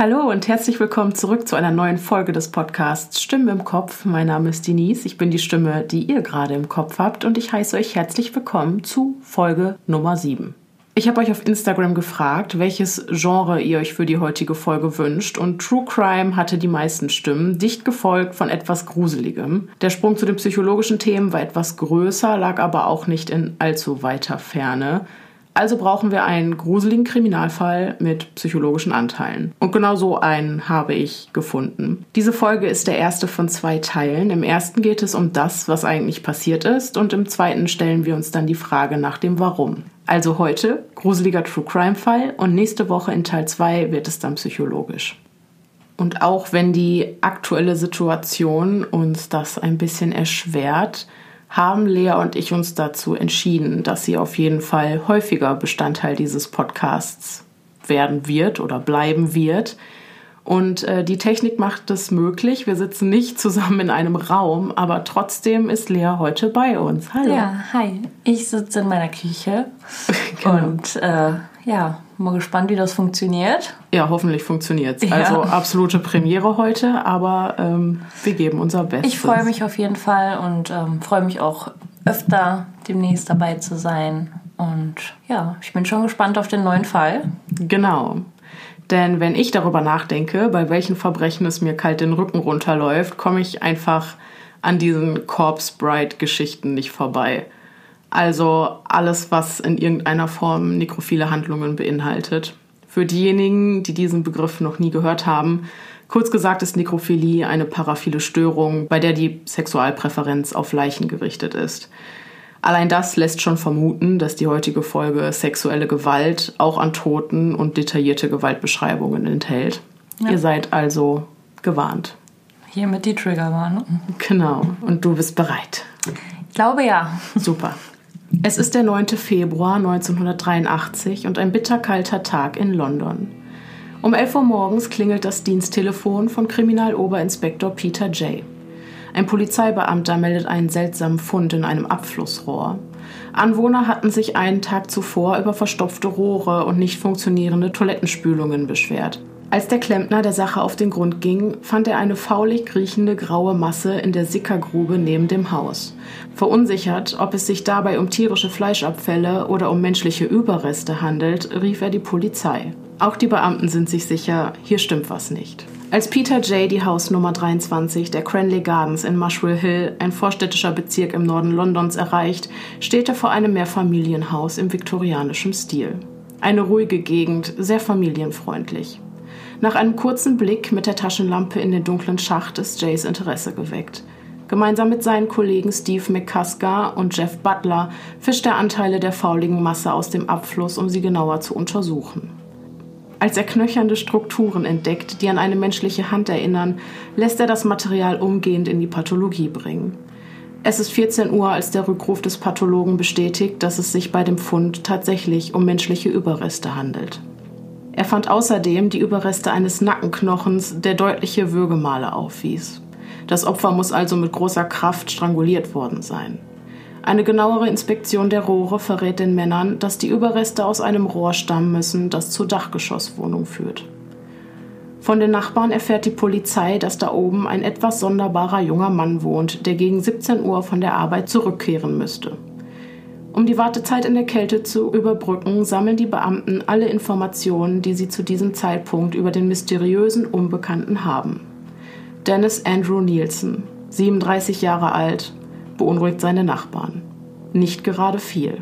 Hallo und herzlich willkommen zurück zu einer neuen Folge des Podcasts Stimme im Kopf. Mein Name ist Denise, ich bin die Stimme, die ihr gerade im Kopf habt und ich heiße euch herzlich willkommen zu Folge Nummer 7. Ich habe euch auf Instagram gefragt, welches Genre ihr euch für die heutige Folge wünscht und True Crime hatte die meisten Stimmen, dicht gefolgt von etwas Gruseligem. Der Sprung zu den psychologischen Themen war etwas größer, lag aber auch nicht in allzu weiter Ferne. Also brauchen wir einen gruseligen Kriminalfall mit psychologischen Anteilen. Und genau so einen habe ich gefunden. Diese Folge ist der erste von zwei Teilen. Im ersten geht es um das, was eigentlich passiert ist, und im zweiten stellen wir uns dann die Frage nach dem Warum. Also heute gruseliger True Crime Fall und nächste Woche in Teil 2 wird es dann psychologisch. Und auch wenn die aktuelle Situation uns das ein bisschen erschwert, haben Lea und ich uns dazu entschieden, dass sie auf jeden Fall häufiger Bestandteil dieses Podcasts werden wird oder bleiben wird. Und äh, die Technik macht es möglich. Wir sitzen nicht zusammen in einem Raum, aber trotzdem ist Lea heute bei uns. Hallo. Ja, hi. Ich sitze in meiner Küche genau. und äh, ja, mal gespannt, wie das funktioniert. Ja, hoffentlich funktioniert es. Ja. Also absolute Premiere heute, aber ähm, wir geben unser Bestes. Ich freue mich auf jeden Fall und ähm, freue mich auch öfter demnächst dabei zu sein. Und ja, ich bin schon gespannt auf den neuen Fall. Genau. Denn wenn ich darüber nachdenke, bei welchen Verbrechen es mir kalt den Rücken runterläuft, komme ich einfach an diesen Corpse Bride-Geschichten nicht vorbei. Also alles, was in irgendeiner Form nekrophile Handlungen beinhaltet. Für diejenigen, die diesen Begriff noch nie gehört haben, kurz gesagt ist Nekrophilie eine paraphile Störung, bei der die Sexualpräferenz auf Leichen gerichtet ist. Allein das lässt schon vermuten, dass die heutige Folge sexuelle Gewalt auch an Toten und detaillierte Gewaltbeschreibungen enthält. Ja. Ihr seid also gewarnt. Hiermit die Triggerwarnung. Genau. Und du bist bereit. Ich glaube ja. Super. Es ist der 9. Februar 1983 und ein bitterkalter Tag in London. Um 11 Uhr morgens klingelt das Diensttelefon von Kriminaloberinspektor Peter J. Ein Polizeibeamter meldet einen seltsamen Fund in einem Abflussrohr. Anwohner hatten sich einen Tag zuvor über verstopfte Rohre und nicht funktionierende Toilettenspülungen beschwert. Als der Klempner der Sache auf den Grund ging, fand er eine faulig riechende graue Masse in der Sickergrube neben dem Haus. Verunsichert, ob es sich dabei um tierische Fleischabfälle oder um menschliche Überreste handelt, rief er die Polizei. Auch die Beamten sind sich sicher, hier stimmt was nicht. Als Peter J. die Hausnummer 23 der Cranley Gardens in Muswell Hill, ein vorstädtischer Bezirk im Norden Londons, erreicht, steht er vor einem Mehrfamilienhaus im viktorianischen Stil. Eine ruhige Gegend, sehr familienfreundlich. Nach einem kurzen Blick mit der Taschenlampe in den dunklen Schacht ist Jays Interesse geweckt. Gemeinsam mit seinen Kollegen Steve McCusker und Jeff Butler fischt er Anteile der fauligen Masse aus dem Abfluss, um sie genauer zu untersuchen. Als er knöchernde Strukturen entdeckt, die an eine menschliche Hand erinnern, lässt er das Material umgehend in die Pathologie bringen. Es ist 14 Uhr, als der Rückruf des Pathologen bestätigt, dass es sich bei dem Fund tatsächlich um menschliche Überreste handelt. Er fand außerdem die Überreste eines Nackenknochens, der deutliche Würgemale aufwies. Das Opfer muss also mit großer Kraft stranguliert worden sein. Eine genauere Inspektion der Rohre verrät den Männern, dass die Überreste aus einem Rohr stammen müssen, das zur Dachgeschosswohnung führt. Von den Nachbarn erfährt die Polizei, dass da oben ein etwas sonderbarer junger Mann wohnt, der gegen 17 Uhr von der Arbeit zurückkehren müsste. Um die Wartezeit in der Kälte zu überbrücken, sammeln die Beamten alle Informationen, die sie zu diesem Zeitpunkt über den mysteriösen Unbekannten haben. Dennis Andrew Nielsen, 37 Jahre alt, beunruhigt seine Nachbarn. Nicht gerade viel.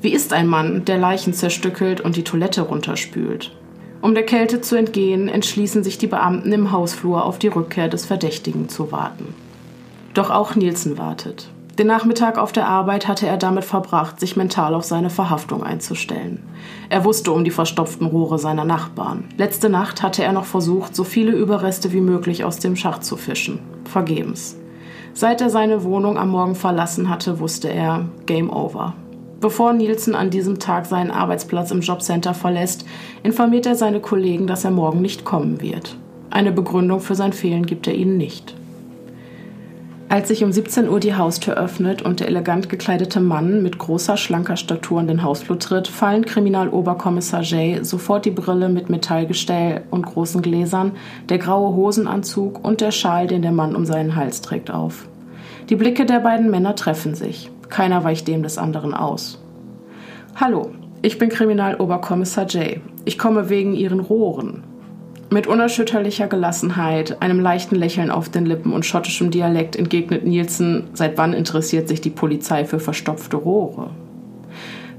Wie ist ein Mann, der Leichen zerstückelt und die Toilette runterspült? Um der Kälte zu entgehen, entschließen sich die Beamten im Hausflur auf die Rückkehr des Verdächtigen zu warten. Doch auch Nielsen wartet. Den Nachmittag auf der Arbeit hatte er damit verbracht, sich mental auf seine Verhaftung einzustellen. Er wusste um die verstopften Rohre seiner Nachbarn. Letzte Nacht hatte er noch versucht, so viele Überreste wie möglich aus dem Schacht zu fischen. Vergebens. Seit er seine Wohnung am Morgen verlassen hatte, wusste er Game Over. Bevor Nielsen an diesem Tag seinen Arbeitsplatz im Jobcenter verlässt, informiert er seine Kollegen, dass er morgen nicht kommen wird. Eine Begründung für sein Fehlen gibt er ihnen nicht. Als sich um 17 Uhr die Haustür öffnet und der elegant gekleidete Mann mit großer, schlanker Statur in den Hausflur tritt, fallen Kriminaloberkommissar Jay sofort die Brille mit Metallgestell und großen Gläsern, der graue Hosenanzug und der Schal, den der Mann um seinen Hals trägt, auf. Die Blicke der beiden Männer treffen sich. Keiner weicht dem des anderen aus. Hallo, ich bin Kriminaloberkommissar Jay. Ich komme wegen Ihren Rohren. Mit unerschütterlicher Gelassenheit, einem leichten Lächeln auf den Lippen und schottischem Dialekt entgegnet Nielsen, seit wann interessiert sich die Polizei für verstopfte Rohre?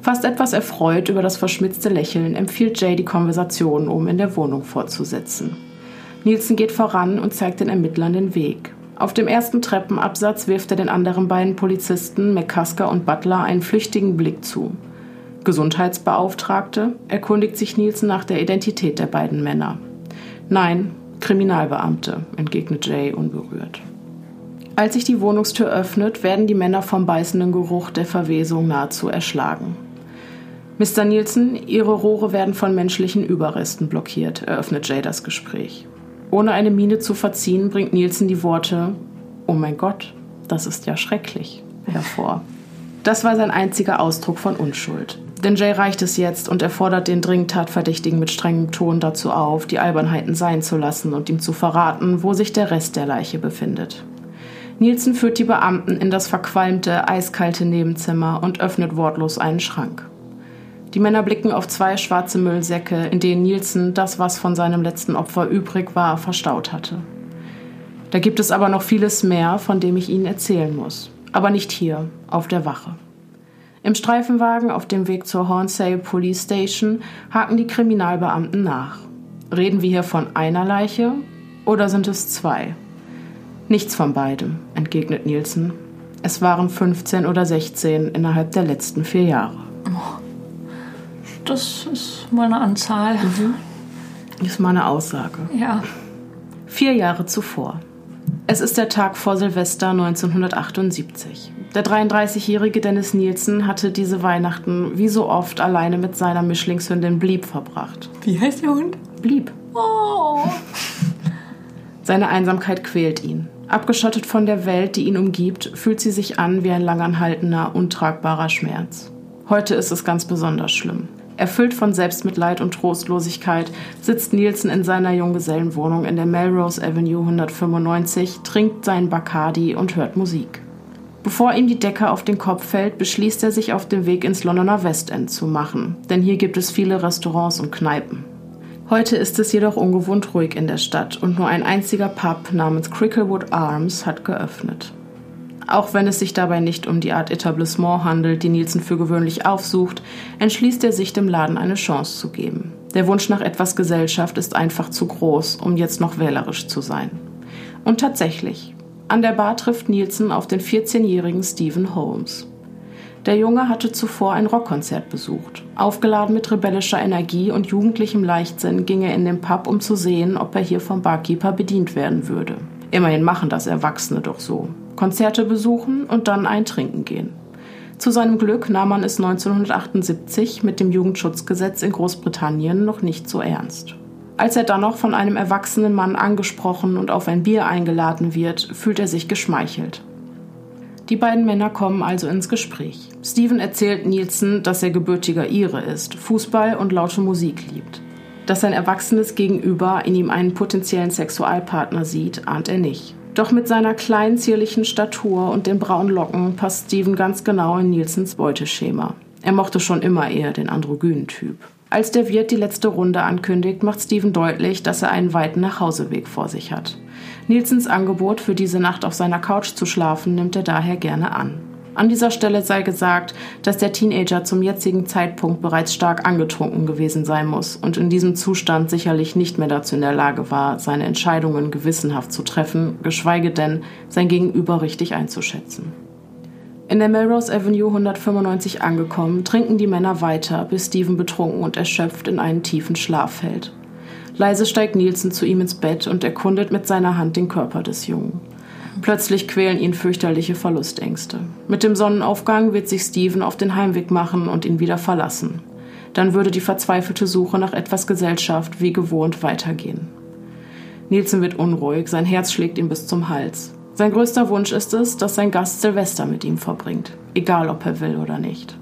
Fast etwas erfreut über das verschmitzte Lächeln empfiehlt Jay die Konversation, um in der Wohnung fortzusetzen. Nielsen geht voran und zeigt den Ermittlern den Weg. Auf dem ersten Treppenabsatz wirft er den anderen beiden Polizisten, McCusker und Butler, einen flüchtigen Blick zu. Gesundheitsbeauftragte erkundigt sich Nielsen nach der Identität der beiden Männer. Nein, Kriminalbeamte, entgegnet Jay unberührt. Als sich die Wohnungstür öffnet, werden die Männer vom beißenden Geruch der Verwesung nahezu erschlagen. Mr. Nielsen, Ihre Rohre werden von menschlichen Überresten blockiert, eröffnet Jay das Gespräch. Ohne eine Miene zu verziehen, bringt Nielsen die Worte Oh mein Gott, das ist ja schrecklich hervor. Das war sein einziger Ausdruck von Unschuld. Denn Jay reicht es jetzt und er fordert den dringend Tatverdächtigen mit strengem Ton dazu auf, die Albernheiten sein zu lassen und ihm zu verraten, wo sich der Rest der Leiche befindet. Nielsen führt die Beamten in das verqualmte, eiskalte Nebenzimmer und öffnet wortlos einen Schrank. Die Männer blicken auf zwei schwarze Müllsäcke, in denen Nielsen das, was von seinem letzten Opfer übrig war, verstaut hatte. Da gibt es aber noch vieles mehr, von dem ich Ihnen erzählen muss. Aber nicht hier, auf der Wache. Im Streifenwagen auf dem Weg zur Hornsey Police Station haken die Kriminalbeamten nach. Reden wir hier von einer Leiche oder sind es zwei? Nichts von beidem, entgegnet Nielsen. Es waren 15 oder 16 innerhalb der letzten vier Jahre. Das ist mal eine Anzahl. Mhm. Ist mal eine Aussage. Ja. Vier Jahre zuvor. Es ist der Tag vor Silvester 1978. Der 33-jährige Dennis Nielsen hatte diese Weihnachten wie so oft alleine mit seiner Mischlingshündin Blieb verbracht. Wie heißt der Hund? Blieb. Oh. Seine Einsamkeit quält ihn. Abgeschottet von der Welt, die ihn umgibt, fühlt sie sich an wie ein langanhaltender, untragbarer Schmerz. Heute ist es ganz besonders schlimm. Erfüllt von Selbstmitleid und Trostlosigkeit sitzt Nielsen in seiner Junggesellenwohnung in der Melrose Avenue 195, trinkt seinen Bacardi und hört Musik. Bevor ihm die Decke auf den Kopf fällt, beschließt er sich auf den Weg ins Londoner Westend zu machen, denn hier gibt es viele Restaurants und Kneipen. Heute ist es jedoch ungewohnt ruhig in der Stadt und nur ein einziger Pub namens Cricklewood Arms hat geöffnet. Auch wenn es sich dabei nicht um die Art Etablissement handelt, die Nielsen für gewöhnlich aufsucht, entschließt er sich, dem Laden eine Chance zu geben. Der Wunsch nach etwas Gesellschaft ist einfach zu groß, um jetzt noch wählerisch zu sein. Und tatsächlich, an der Bar trifft Nielsen auf den 14-jährigen Stephen Holmes. Der Junge hatte zuvor ein Rockkonzert besucht. Aufgeladen mit rebellischer Energie und jugendlichem Leichtsinn ging er in den Pub, um zu sehen, ob er hier vom Barkeeper bedient werden würde. Immerhin machen das Erwachsene doch so. Konzerte besuchen und dann eintrinken gehen. Zu seinem Glück nahm man es 1978 mit dem Jugendschutzgesetz in Großbritannien noch nicht so ernst. Als er dann noch von einem erwachsenen Mann angesprochen und auf ein Bier eingeladen wird, fühlt er sich geschmeichelt. Die beiden Männer kommen also ins Gespräch. Steven erzählt Nielsen, dass er gebürtiger Ire ist, Fußball und laute Musik liebt. Dass sein erwachsenes Gegenüber in ihm einen potenziellen Sexualpartner sieht, ahnt er nicht. Doch mit seiner kleinen, zierlichen Statur und den braunen Locken passt Steven ganz genau in Nielsens Beuteschema. Er mochte schon immer eher den androgynen Typ. Als der Wirt die letzte Runde ankündigt, macht Steven deutlich, dass er einen weiten Nachhauseweg vor sich hat. Nielsens Angebot, für diese Nacht auf seiner Couch zu schlafen, nimmt er daher gerne an. An dieser Stelle sei gesagt, dass der Teenager zum jetzigen Zeitpunkt bereits stark angetrunken gewesen sein muss und in diesem Zustand sicherlich nicht mehr dazu in der Lage war, seine Entscheidungen gewissenhaft zu treffen, geschweige denn sein Gegenüber richtig einzuschätzen. In der Melrose Avenue 195 angekommen, trinken die Männer weiter, bis Steven betrunken und erschöpft in einen tiefen Schlaf fällt. Leise steigt Nielsen zu ihm ins Bett und erkundet mit seiner Hand den Körper des Jungen. Plötzlich quälen ihn fürchterliche Verlustängste. Mit dem Sonnenaufgang wird sich Steven auf den Heimweg machen und ihn wieder verlassen. Dann würde die verzweifelte Suche nach etwas Gesellschaft wie gewohnt weitergehen. Nielsen wird unruhig, sein Herz schlägt ihm bis zum Hals. Sein größter Wunsch ist es, dass sein Gast Silvester mit ihm verbringt, egal ob er will oder nicht.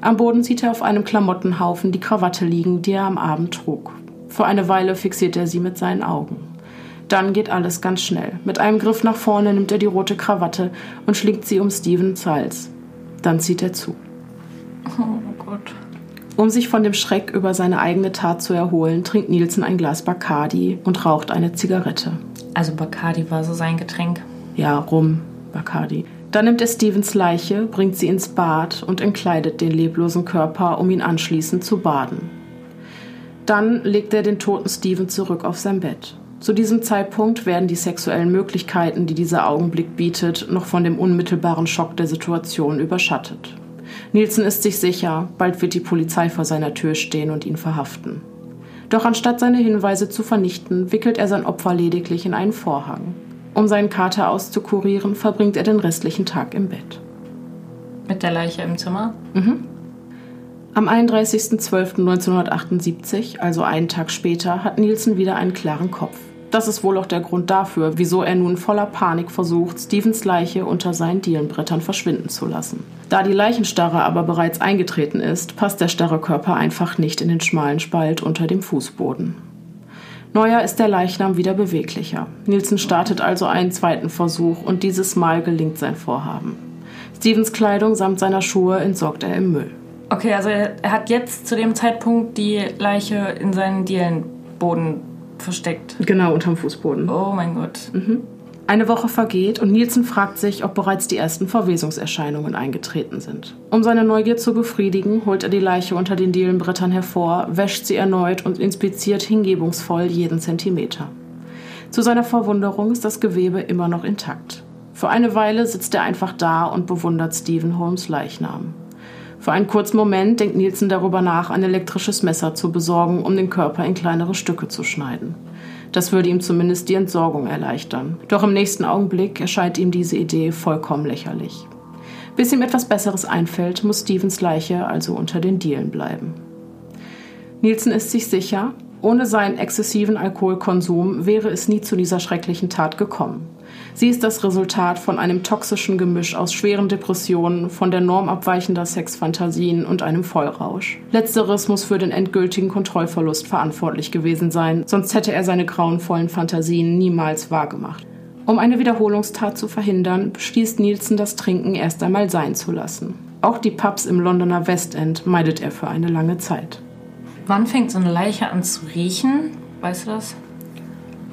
Am Boden sieht er auf einem Klamottenhaufen die Krawatte liegen, die er am Abend trug. Für eine Weile fixiert er sie mit seinen Augen. Dann geht alles ganz schnell. Mit einem Griff nach vorne nimmt er die rote Krawatte und schlingt sie um Stevens Hals. Dann zieht er zu. Oh Gott. Um sich von dem Schreck über seine eigene Tat zu erholen, trinkt Nielsen ein Glas Bacardi und raucht eine Zigarette. Also Bacardi war so sein Getränk. Ja, Rum, Bacardi. Dann nimmt er Stevens Leiche, bringt sie ins Bad und entkleidet den leblosen Körper, um ihn anschließend zu baden. Dann legt er den toten Steven zurück auf sein Bett. Zu diesem Zeitpunkt werden die sexuellen Möglichkeiten, die dieser Augenblick bietet, noch von dem unmittelbaren Schock der Situation überschattet. Nielsen ist sich sicher, bald wird die Polizei vor seiner Tür stehen und ihn verhaften. Doch anstatt seine Hinweise zu vernichten, wickelt er sein Opfer lediglich in einen Vorhang. Um seinen Kater auszukurieren, verbringt er den restlichen Tag im Bett. Mit der Leiche im Zimmer? Mhm. Am 31.12.1978, also einen Tag später, hat Nielsen wieder einen klaren Kopf. Das ist wohl auch der Grund dafür, wieso er nun voller Panik versucht, Stevens Leiche unter seinen Dielenbrettern verschwinden zu lassen. Da die Leichenstarre aber bereits eingetreten ist, passt der starre Körper einfach nicht in den schmalen Spalt unter dem Fußboden. Neuer ist der Leichnam wieder beweglicher. Nielsen startet also einen zweiten Versuch und dieses Mal gelingt sein Vorhaben. Stevens Kleidung samt seiner Schuhe entsorgt er im Müll. Okay, also er hat jetzt zu dem Zeitpunkt die Leiche in seinen Dielenboden versteckt. Genau, unterm Fußboden. Oh mein Gott. Mhm. Eine Woche vergeht und Nielsen fragt sich, ob bereits die ersten Verwesungserscheinungen eingetreten sind. Um seine Neugier zu befriedigen, holt er die Leiche unter den Dielenbrettern hervor, wäscht sie erneut und inspiziert hingebungsvoll jeden Zentimeter. Zu seiner Verwunderung ist das Gewebe immer noch intakt. Für eine Weile sitzt er einfach da und bewundert Stephen Holmes Leichnam. Für einen kurzen Moment denkt Nielsen darüber nach, ein elektrisches Messer zu besorgen, um den Körper in kleinere Stücke zu schneiden. Das würde ihm zumindest die Entsorgung erleichtern. Doch im nächsten Augenblick erscheint ihm diese Idee vollkommen lächerlich. Bis ihm etwas Besseres einfällt, muss Stevens Leiche also unter den Dielen bleiben. Nielsen ist sich sicher, ohne seinen exzessiven Alkoholkonsum wäre es nie zu dieser schrecklichen Tat gekommen. Sie ist das Resultat von einem toxischen Gemisch aus schweren Depressionen, von der Norm abweichender Sexfantasien und einem Vollrausch. Letzteres muss für den endgültigen Kontrollverlust verantwortlich gewesen sein, sonst hätte er seine grauenvollen Fantasien niemals wahrgemacht. Um eine Wiederholungstat zu verhindern, beschließt Nielsen, das Trinken erst einmal sein zu lassen. Auch die Pubs im Londoner Westend meidet er für eine lange Zeit. Wann fängt so eine Leiche an zu riechen? Weißt du das?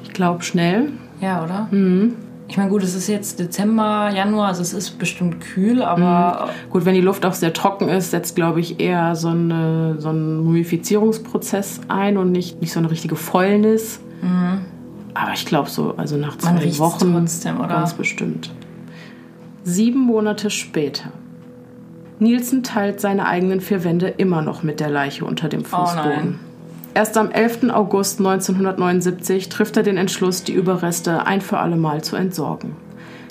Ich glaube schnell. Ja, oder? Mhm. Ich meine, gut, es ist jetzt Dezember, Januar, also es ist bestimmt kühl, aber. Mhm. Gut, wenn die Luft auch sehr trocken ist, setzt, glaube ich, eher so, eine, so ein Mumifizierungsprozess ein und nicht, nicht so eine richtige Fäulnis. Mhm. Aber ich glaube so, also nach zwei Wochen trotzdem, oder? ganz bestimmt. Sieben Monate später. Nielsen teilt seine eigenen vier Wände immer noch mit der Leiche unter dem Oh nein. Erst am 11. August 1979 trifft er den Entschluss, die Überreste ein für alle Mal zu entsorgen.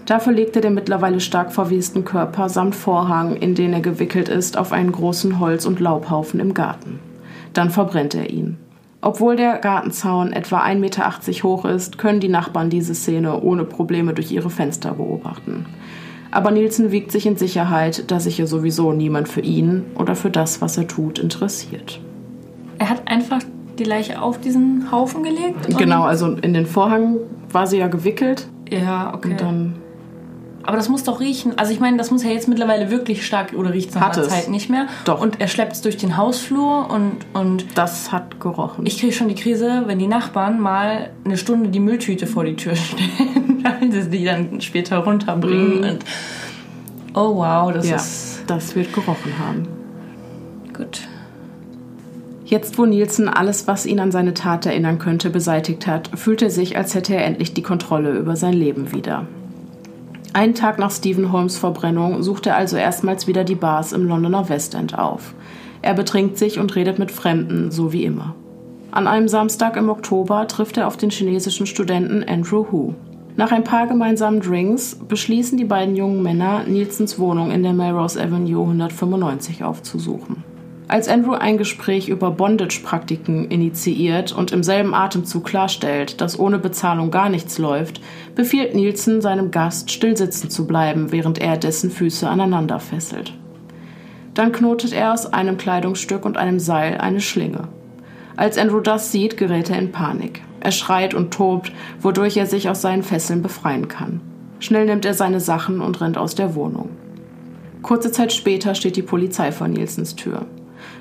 Dafür legt er den mittlerweile stark verwesten Körper samt Vorhang, in den er gewickelt ist, auf einen großen Holz- und Laubhaufen im Garten. Dann verbrennt er ihn. Obwohl der Gartenzaun etwa 1,80 Meter hoch ist, können die Nachbarn diese Szene ohne Probleme durch ihre Fenster beobachten. Aber Nielsen wiegt sich in Sicherheit, dass sich ja sowieso niemand für ihn oder für das, was er tut, interessiert. Er hat einfach die Leiche auf diesen Haufen gelegt? Genau, also in den Vorhang war sie ja gewickelt Ja, okay. und dann Aber das muss doch riechen. Also ich meine, das muss ja jetzt mittlerweile wirklich stark oder riecht nach Hat einer es. Zeit nicht mehr. Doch. Und er schleppt es durch den Hausflur und, und das hat gerochen. ich kriege schon die Krise, wenn die Nachbarn mal eine Stunde die Mülltüte vor die Tür stellen, weil sie die dann später runterbringen. Und oh wow, das ja, ist das wird gerochen haben. gut. Jetzt, wo Nielsen alles, was ihn an seine Tat erinnern könnte, beseitigt hat, fühlt er sich, als hätte er endlich die Kontrolle über sein Leben wieder. Einen Tag nach Stephen Holmes Verbrennung sucht er also erstmals wieder die Bars im Londoner Westend auf. Er betrinkt sich und redet mit Fremden, so wie immer. An einem Samstag im Oktober trifft er auf den chinesischen Studenten Andrew Hu. Nach ein paar gemeinsamen Drinks beschließen die beiden jungen Männer, Nielsens Wohnung in der Melrose Avenue 195 aufzusuchen. Als Andrew ein Gespräch über Bondage-Praktiken initiiert und im selben Atemzug klarstellt, dass ohne Bezahlung gar nichts läuft, befiehlt Nielsen seinem Gast, still sitzen zu bleiben, während er dessen Füße aneinander fesselt. Dann knotet er aus einem Kleidungsstück und einem Seil eine Schlinge. Als Andrew das sieht, gerät er in Panik. Er schreit und tobt, wodurch er sich aus seinen Fesseln befreien kann. Schnell nimmt er seine Sachen und rennt aus der Wohnung. Kurze Zeit später steht die Polizei vor Nielsens Tür.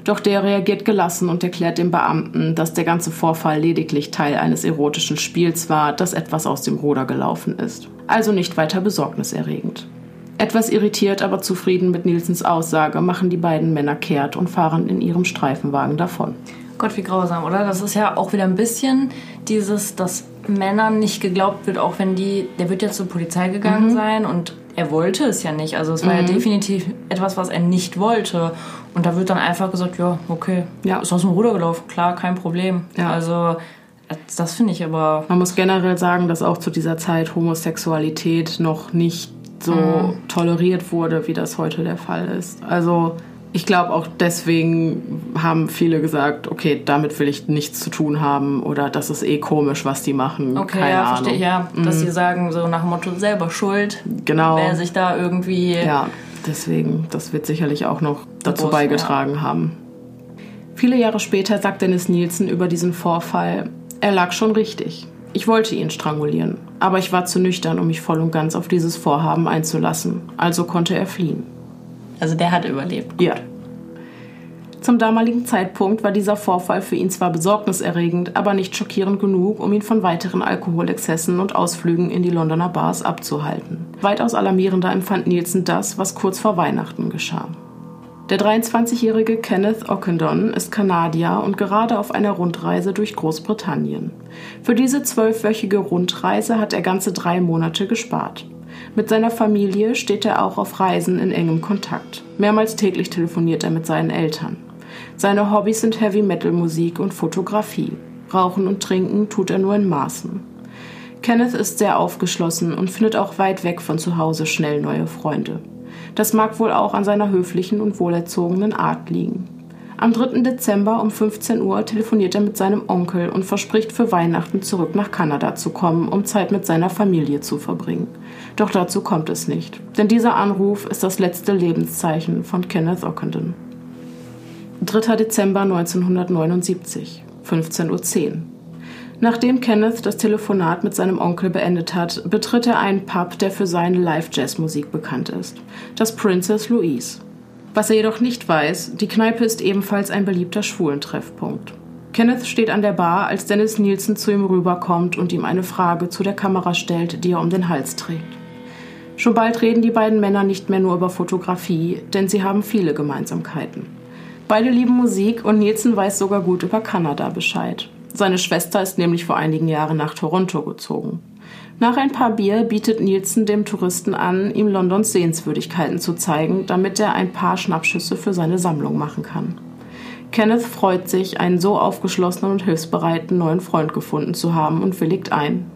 Doch der reagiert gelassen und erklärt dem Beamten, dass der ganze Vorfall lediglich Teil eines erotischen Spiels war, das etwas aus dem Ruder gelaufen ist. Also nicht weiter besorgniserregend. Etwas irritiert, aber zufrieden mit Nielsens Aussage, machen die beiden Männer kehrt und fahren in ihrem Streifenwagen davon. Gott, wie grausam, oder? Das ist ja auch wieder ein bisschen dieses, dass Männern nicht geglaubt wird, auch wenn die, der wird ja zur Polizei gegangen mhm. sein und er wollte es ja nicht. Also es war mhm. ja definitiv etwas, was er nicht wollte. Und da wird dann einfach gesagt, ja, okay, ja. ist aus dem Ruder gelaufen, klar, kein Problem. Ja. Also das finde ich aber. Man muss generell sagen, dass auch zu dieser Zeit Homosexualität noch nicht so mhm. toleriert wurde, wie das heute der Fall ist. Also ich glaube auch deswegen haben viele gesagt, okay, damit will ich nichts zu tun haben oder das ist eh komisch, was die machen. Okay, Keine ja, Ahnung. verstehe ich, ja. Dass mhm. sie sagen, so nach dem Motto selber schuld. Genau. Wer sich da irgendwie. Ja, deswegen, das wird sicherlich auch noch dazu Bewusst, beigetragen ja. haben. Viele Jahre später sagt Dennis Nielsen über diesen Vorfall, er lag schon richtig. Ich wollte ihn strangulieren, aber ich war zu nüchtern, um mich voll und ganz auf dieses Vorhaben einzulassen. Also konnte er fliehen. Also der hat überlebt. Ja. Zum damaligen Zeitpunkt war dieser Vorfall für ihn zwar besorgniserregend, aber nicht schockierend genug, um ihn von weiteren Alkoholexzessen und Ausflügen in die Londoner Bars abzuhalten. Weitaus alarmierender empfand Nielsen das, was kurz vor Weihnachten geschah. Der 23-jährige Kenneth Ockendon ist Kanadier und gerade auf einer Rundreise durch Großbritannien. Für diese zwölfwöchige Rundreise hat er ganze drei Monate gespart. Mit seiner Familie steht er auch auf Reisen in engem Kontakt. Mehrmals täglich telefoniert er mit seinen Eltern. Seine Hobbys sind Heavy Metal Musik und Fotografie. Rauchen und trinken tut er nur in Maßen. Kenneth ist sehr aufgeschlossen und findet auch weit weg von zu Hause schnell neue Freunde. Das mag wohl auch an seiner höflichen und wohlerzogenen Art liegen. Am 3. Dezember um 15 Uhr telefoniert er mit seinem Onkel und verspricht für Weihnachten zurück nach Kanada zu kommen, um Zeit mit seiner Familie zu verbringen. Doch dazu kommt es nicht, denn dieser Anruf ist das letzte Lebenszeichen von Kenneth Ockenden. 3. Dezember 1979, 15.10 Uhr. Nachdem Kenneth das Telefonat mit seinem Onkel beendet hat, betritt er einen Pub, der für seine Live-Jazz-Musik bekannt ist, das Princess Louise. Was er jedoch nicht weiß, die Kneipe ist ebenfalls ein beliebter Schwulentreffpunkt. Kenneth steht an der Bar, als Dennis Nielsen zu ihm rüberkommt und ihm eine Frage zu der Kamera stellt, die er um den Hals trägt. Schon bald reden die beiden Männer nicht mehr nur über Fotografie, denn sie haben viele Gemeinsamkeiten. Beide lieben Musik und Nielsen weiß sogar gut über Kanada Bescheid. Seine Schwester ist nämlich vor einigen Jahren nach Toronto gezogen. Nach ein paar Bier bietet Nielsen dem Touristen an, ihm Londons Sehenswürdigkeiten zu zeigen, damit er ein paar Schnappschüsse für seine Sammlung machen kann. Kenneth freut sich, einen so aufgeschlossenen und hilfsbereiten neuen Freund gefunden zu haben und willigt ein.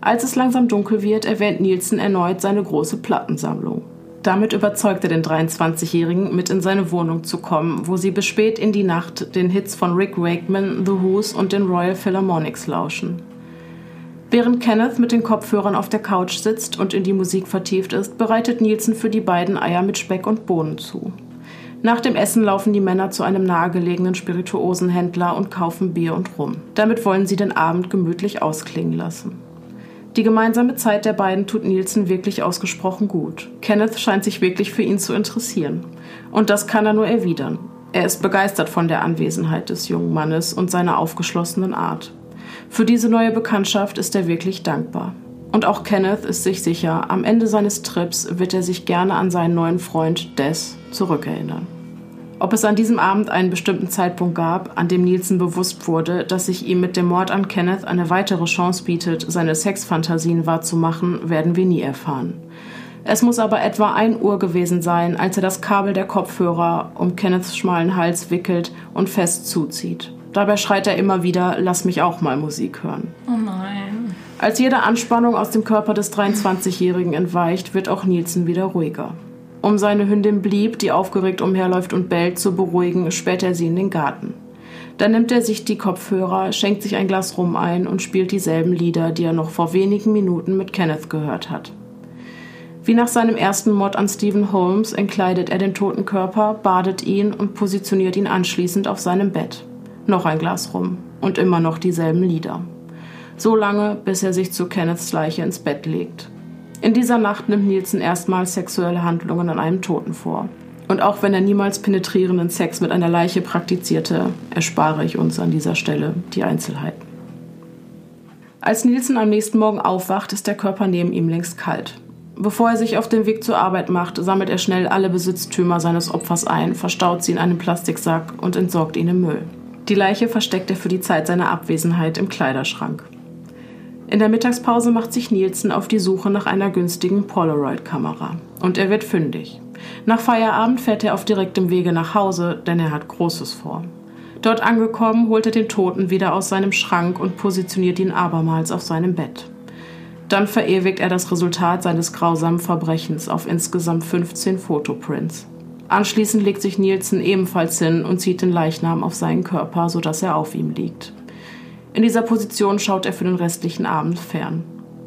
Als es langsam dunkel wird, erwähnt Nielsen erneut seine große Plattensammlung. Damit überzeugt er den 23-Jährigen, mit in seine Wohnung zu kommen, wo sie bis spät in die Nacht den Hits von Rick Wakeman, The Who's und den Royal Philharmonics lauschen. Während Kenneth mit den Kopfhörern auf der Couch sitzt und in die Musik vertieft ist, bereitet Nielsen für die beiden Eier mit Speck und Bohnen zu. Nach dem Essen laufen die Männer zu einem nahegelegenen Spirituosenhändler und kaufen Bier und Rum. Damit wollen sie den Abend gemütlich ausklingen lassen. Die gemeinsame Zeit der beiden tut Nielsen wirklich ausgesprochen gut. Kenneth scheint sich wirklich für ihn zu interessieren. Und das kann er nur erwidern. Er ist begeistert von der Anwesenheit des jungen Mannes und seiner aufgeschlossenen Art. Für diese neue Bekanntschaft ist er wirklich dankbar. Und auch Kenneth ist sich sicher, am Ende seines Trips wird er sich gerne an seinen neuen Freund Des zurückerinnern. Ob es an diesem Abend einen bestimmten Zeitpunkt gab, an dem Nielsen bewusst wurde, dass sich ihm mit dem Mord an Kenneth eine weitere Chance bietet, seine Sexfantasien wahrzumachen, werden wir nie erfahren. Es muss aber etwa 1 Uhr gewesen sein, als er das Kabel der Kopfhörer um Kenneths schmalen Hals wickelt und fest zuzieht. Dabei schreit er immer wieder, lass mich auch mal Musik hören. Oh nein. Als jede Anspannung aus dem Körper des 23-Jährigen entweicht, wird auch Nielsen wieder ruhiger. Um seine Hündin Blieb, die aufgeregt umherläuft und bellt, zu beruhigen, sperrt er sie in den Garten. Dann nimmt er sich die Kopfhörer, schenkt sich ein Glas Rum ein und spielt dieselben Lieder, die er noch vor wenigen Minuten mit Kenneth gehört hat. Wie nach seinem ersten Mord an Stephen Holmes entkleidet er den toten Körper, badet ihn und positioniert ihn anschließend auf seinem Bett. Noch ein Glas Rum und immer noch dieselben Lieder. So lange, bis er sich zu Kenneths Leiche ins Bett legt. In dieser Nacht nimmt Nielsen erstmals sexuelle Handlungen an einem Toten vor. Und auch wenn er niemals penetrierenden Sex mit einer Leiche praktizierte, erspare ich uns an dieser Stelle die Einzelheiten. Als Nielsen am nächsten Morgen aufwacht, ist der Körper neben ihm längst kalt. Bevor er sich auf den Weg zur Arbeit macht, sammelt er schnell alle Besitztümer seines Opfers ein, verstaut sie in einem Plastiksack und entsorgt ihn im Müll. Die Leiche versteckt er für die Zeit seiner Abwesenheit im Kleiderschrank. In der Mittagspause macht sich Nielsen auf die Suche nach einer günstigen Polaroid-Kamera. Und er wird fündig. Nach Feierabend fährt er auf direktem Wege nach Hause, denn er hat Großes vor. Dort angekommen, holt er den Toten wieder aus seinem Schrank und positioniert ihn abermals auf seinem Bett. Dann verewigt er das Resultat seines grausamen Verbrechens auf insgesamt 15 Fotoprints. Anschließend legt sich Nielsen ebenfalls hin und zieht den Leichnam auf seinen Körper, sodass er auf ihm liegt. In dieser Position schaut er für den restlichen Abend fern.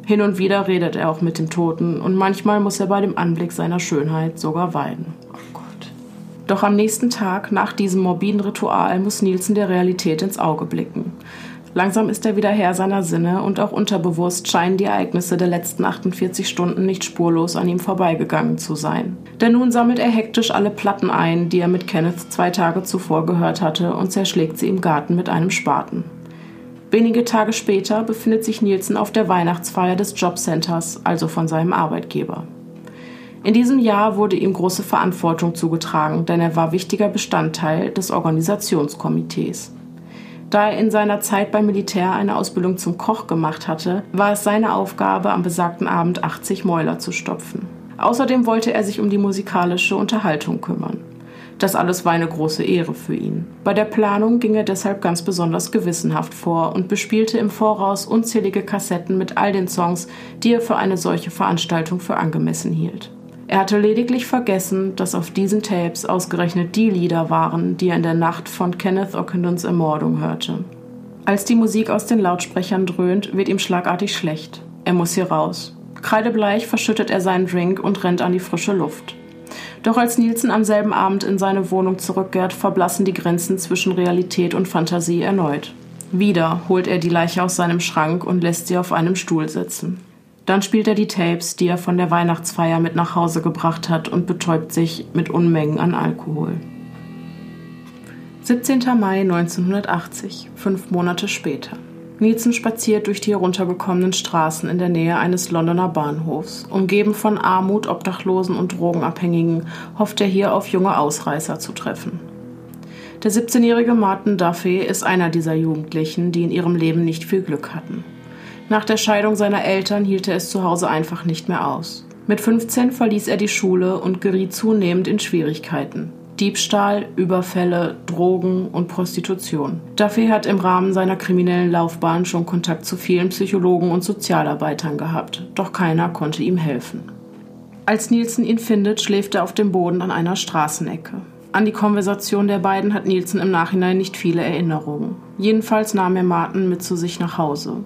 Hin und wieder redet er auch mit dem Toten und manchmal muss er bei dem Anblick seiner Schönheit sogar weinen. Oh Gott. Doch am nächsten Tag, nach diesem morbiden Ritual, muss Nielsen der Realität ins Auge blicken. Langsam ist er wieder Herr seiner Sinne und auch unterbewusst scheinen die Ereignisse der letzten 48 Stunden nicht spurlos an ihm vorbeigegangen zu sein. Denn nun sammelt er hektisch alle Platten ein, die er mit Kenneth zwei Tage zuvor gehört hatte, und zerschlägt sie im Garten mit einem Spaten. Wenige Tage später befindet sich Nielsen auf der Weihnachtsfeier des Jobcenters, also von seinem Arbeitgeber. In diesem Jahr wurde ihm große Verantwortung zugetragen, denn er war wichtiger Bestandteil des Organisationskomitees. Da er in seiner Zeit beim Militär eine Ausbildung zum Koch gemacht hatte, war es seine Aufgabe, am besagten Abend 80 Mäuler zu stopfen. Außerdem wollte er sich um die musikalische Unterhaltung kümmern. Das alles war eine große Ehre für ihn. Bei der Planung ging er deshalb ganz besonders gewissenhaft vor und bespielte im Voraus unzählige Kassetten mit all den Songs, die er für eine solche Veranstaltung für angemessen hielt. Er hatte lediglich vergessen, dass auf diesen Tapes ausgerechnet die Lieder waren, die er in der Nacht von Kenneth Ockendons Ermordung hörte. Als die Musik aus den Lautsprechern dröhnt, wird ihm schlagartig schlecht. Er muss hier raus. Kreidebleich verschüttet er seinen Drink und rennt an die frische Luft. Doch als Nielsen am selben Abend in seine Wohnung zurückkehrt, verblassen die Grenzen zwischen Realität und Fantasie erneut. Wieder holt er die Leiche aus seinem Schrank und lässt sie auf einem Stuhl sitzen. Dann spielt er die Tapes, die er von der Weihnachtsfeier mit nach Hause gebracht hat und betäubt sich mit Unmengen an Alkohol. 17. Mai 1980, fünf Monate später. Nielsen spaziert durch die heruntergekommenen Straßen in der Nähe eines Londoner Bahnhofs. Umgeben von Armut, Obdachlosen und Drogenabhängigen hofft er hier auf junge Ausreißer zu treffen. Der 17-jährige Martin Duffy ist einer dieser Jugendlichen, die in ihrem Leben nicht viel Glück hatten. Nach der Scheidung seiner Eltern hielt er es zu Hause einfach nicht mehr aus. Mit 15 verließ er die Schule und geriet zunehmend in Schwierigkeiten. Diebstahl, Überfälle, Drogen und Prostitution. Duffy hat im Rahmen seiner kriminellen Laufbahn schon Kontakt zu vielen Psychologen und Sozialarbeitern gehabt, doch keiner konnte ihm helfen. Als Nielsen ihn findet, schläft er auf dem Boden an einer Straßenecke. An die Konversation der beiden hat Nielsen im Nachhinein nicht viele Erinnerungen. Jedenfalls nahm er Martin mit zu sich nach Hause.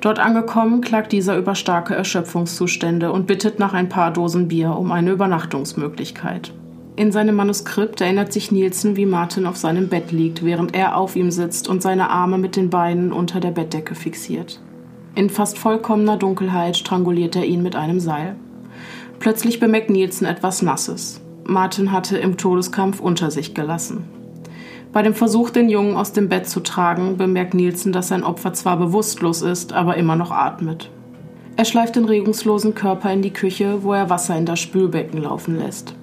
Dort angekommen, klagt dieser über starke Erschöpfungszustände und bittet nach ein paar Dosen Bier um eine Übernachtungsmöglichkeit. In seinem Manuskript erinnert sich Nielsen, wie Martin auf seinem Bett liegt, während er auf ihm sitzt und seine Arme mit den Beinen unter der Bettdecke fixiert. In fast vollkommener Dunkelheit stranguliert er ihn mit einem Seil. Plötzlich bemerkt Nielsen etwas Nasses. Martin hatte im Todeskampf unter sich gelassen. Bei dem Versuch, den Jungen aus dem Bett zu tragen, bemerkt Nielsen, dass sein Opfer zwar bewusstlos ist, aber immer noch atmet. Er schleift den regungslosen Körper in die Küche, wo er Wasser in das Spülbecken laufen lässt.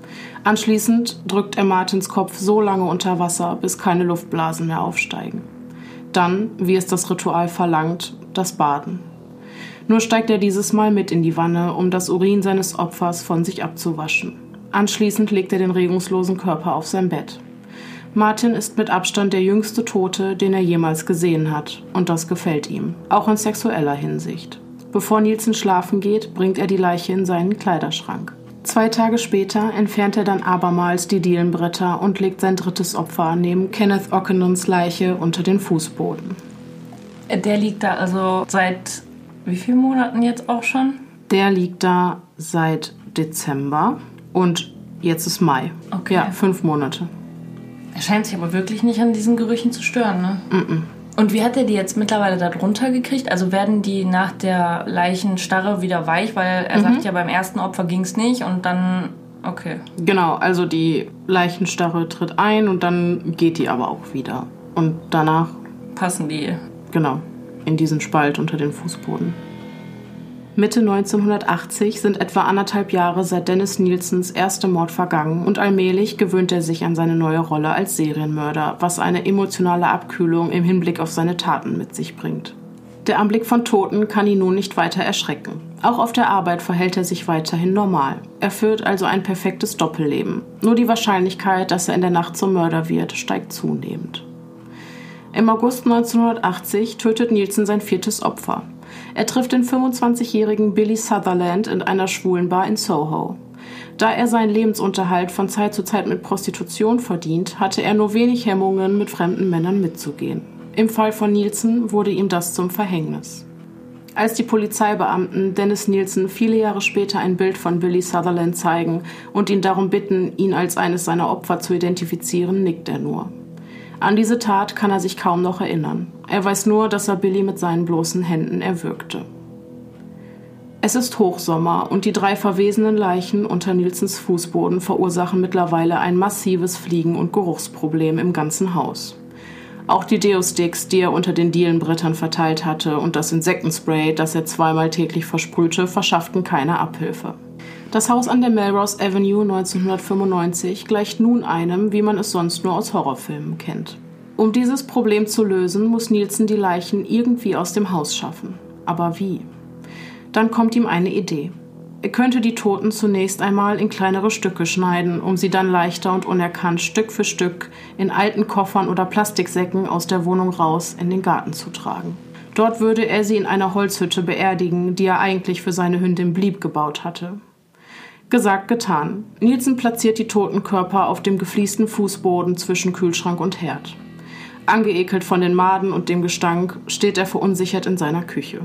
Anschließend drückt er Martins Kopf so lange unter Wasser, bis keine Luftblasen mehr aufsteigen. Dann, wie es das Ritual verlangt, das Baden. Nur steigt er dieses Mal mit in die Wanne, um das Urin seines Opfers von sich abzuwaschen. Anschließend legt er den regungslosen Körper auf sein Bett. Martin ist mit Abstand der jüngste Tote, den er jemals gesehen hat, und das gefällt ihm, auch in sexueller Hinsicht. Bevor Nielsen schlafen geht, bringt er die Leiche in seinen Kleiderschrank. Zwei Tage später entfernt er dann abermals die Dielenbretter und legt sein drittes Opfer neben Kenneth Ockenons Leiche unter den Fußboden. Der liegt da also seit wie vielen Monaten jetzt auch schon? Der liegt da seit Dezember und jetzt ist Mai. Okay. Ja, fünf Monate. Er scheint sich aber wirklich nicht an diesen Gerüchen zu stören, ne? Mm -mm. Und wie hat er die jetzt mittlerweile da drunter gekriegt? Also werden die nach der Leichenstarre wieder weich? Weil er mhm. sagt ja, beim ersten Opfer ging es nicht und dann. Okay. Genau, also die Leichenstarre tritt ein und dann geht die aber auch wieder. Und danach. Passen die. Genau, in diesen Spalt unter den Fußboden. Mitte 1980 sind etwa anderthalb Jahre seit Dennis Nielsens erster Mord vergangen und allmählich gewöhnt er sich an seine neue Rolle als Serienmörder, was eine emotionale Abkühlung im Hinblick auf seine Taten mit sich bringt. Der Anblick von Toten kann ihn nun nicht weiter erschrecken. Auch auf der Arbeit verhält er sich weiterhin normal. Er führt also ein perfektes Doppelleben. Nur die Wahrscheinlichkeit, dass er in der Nacht zum Mörder wird, steigt zunehmend. Im August 1980 tötet Nielsen sein viertes Opfer. Er trifft den 25-jährigen Billy Sutherland in einer schwulen Bar in Soho. Da er seinen Lebensunterhalt von Zeit zu Zeit mit Prostitution verdient, hatte er nur wenig Hemmungen, mit fremden Männern mitzugehen. Im Fall von Nielsen wurde ihm das zum Verhängnis. Als die Polizeibeamten Dennis Nielsen viele Jahre später ein Bild von Billy Sutherland zeigen und ihn darum bitten, ihn als eines seiner Opfer zu identifizieren, nickt er nur. An diese Tat kann er sich kaum noch erinnern. Er weiß nur, dass er Billy mit seinen bloßen Händen erwürgte. Es ist Hochsommer und die drei verwesenen Leichen unter Nilsens Fußboden verursachen mittlerweile ein massives Fliegen- und Geruchsproblem im ganzen Haus. Auch die Deo-Sticks, die er unter den Dielenbrettern verteilt hatte, und das Insektenspray, das er zweimal täglich versprühte, verschafften keine Abhilfe. Das Haus an der Melrose Avenue 1995 gleicht nun einem, wie man es sonst nur aus Horrorfilmen kennt. Um dieses Problem zu lösen, muss Nielsen die Leichen irgendwie aus dem Haus schaffen. Aber wie? Dann kommt ihm eine Idee. Er könnte die Toten zunächst einmal in kleinere Stücke schneiden, um sie dann leichter und unerkannt Stück für Stück in alten Koffern oder Plastiksäcken aus der Wohnung raus in den Garten zu tragen. Dort würde er sie in einer Holzhütte beerdigen, die er eigentlich für seine Hündin Blieb gebaut hatte. Gesagt, getan. Nielsen platziert die toten Körper auf dem gefliesten Fußboden zwischen Kühlschrank und Herd. Angeekelt von den Maden und dem Gestank steht er verunsichert in seiner Küche.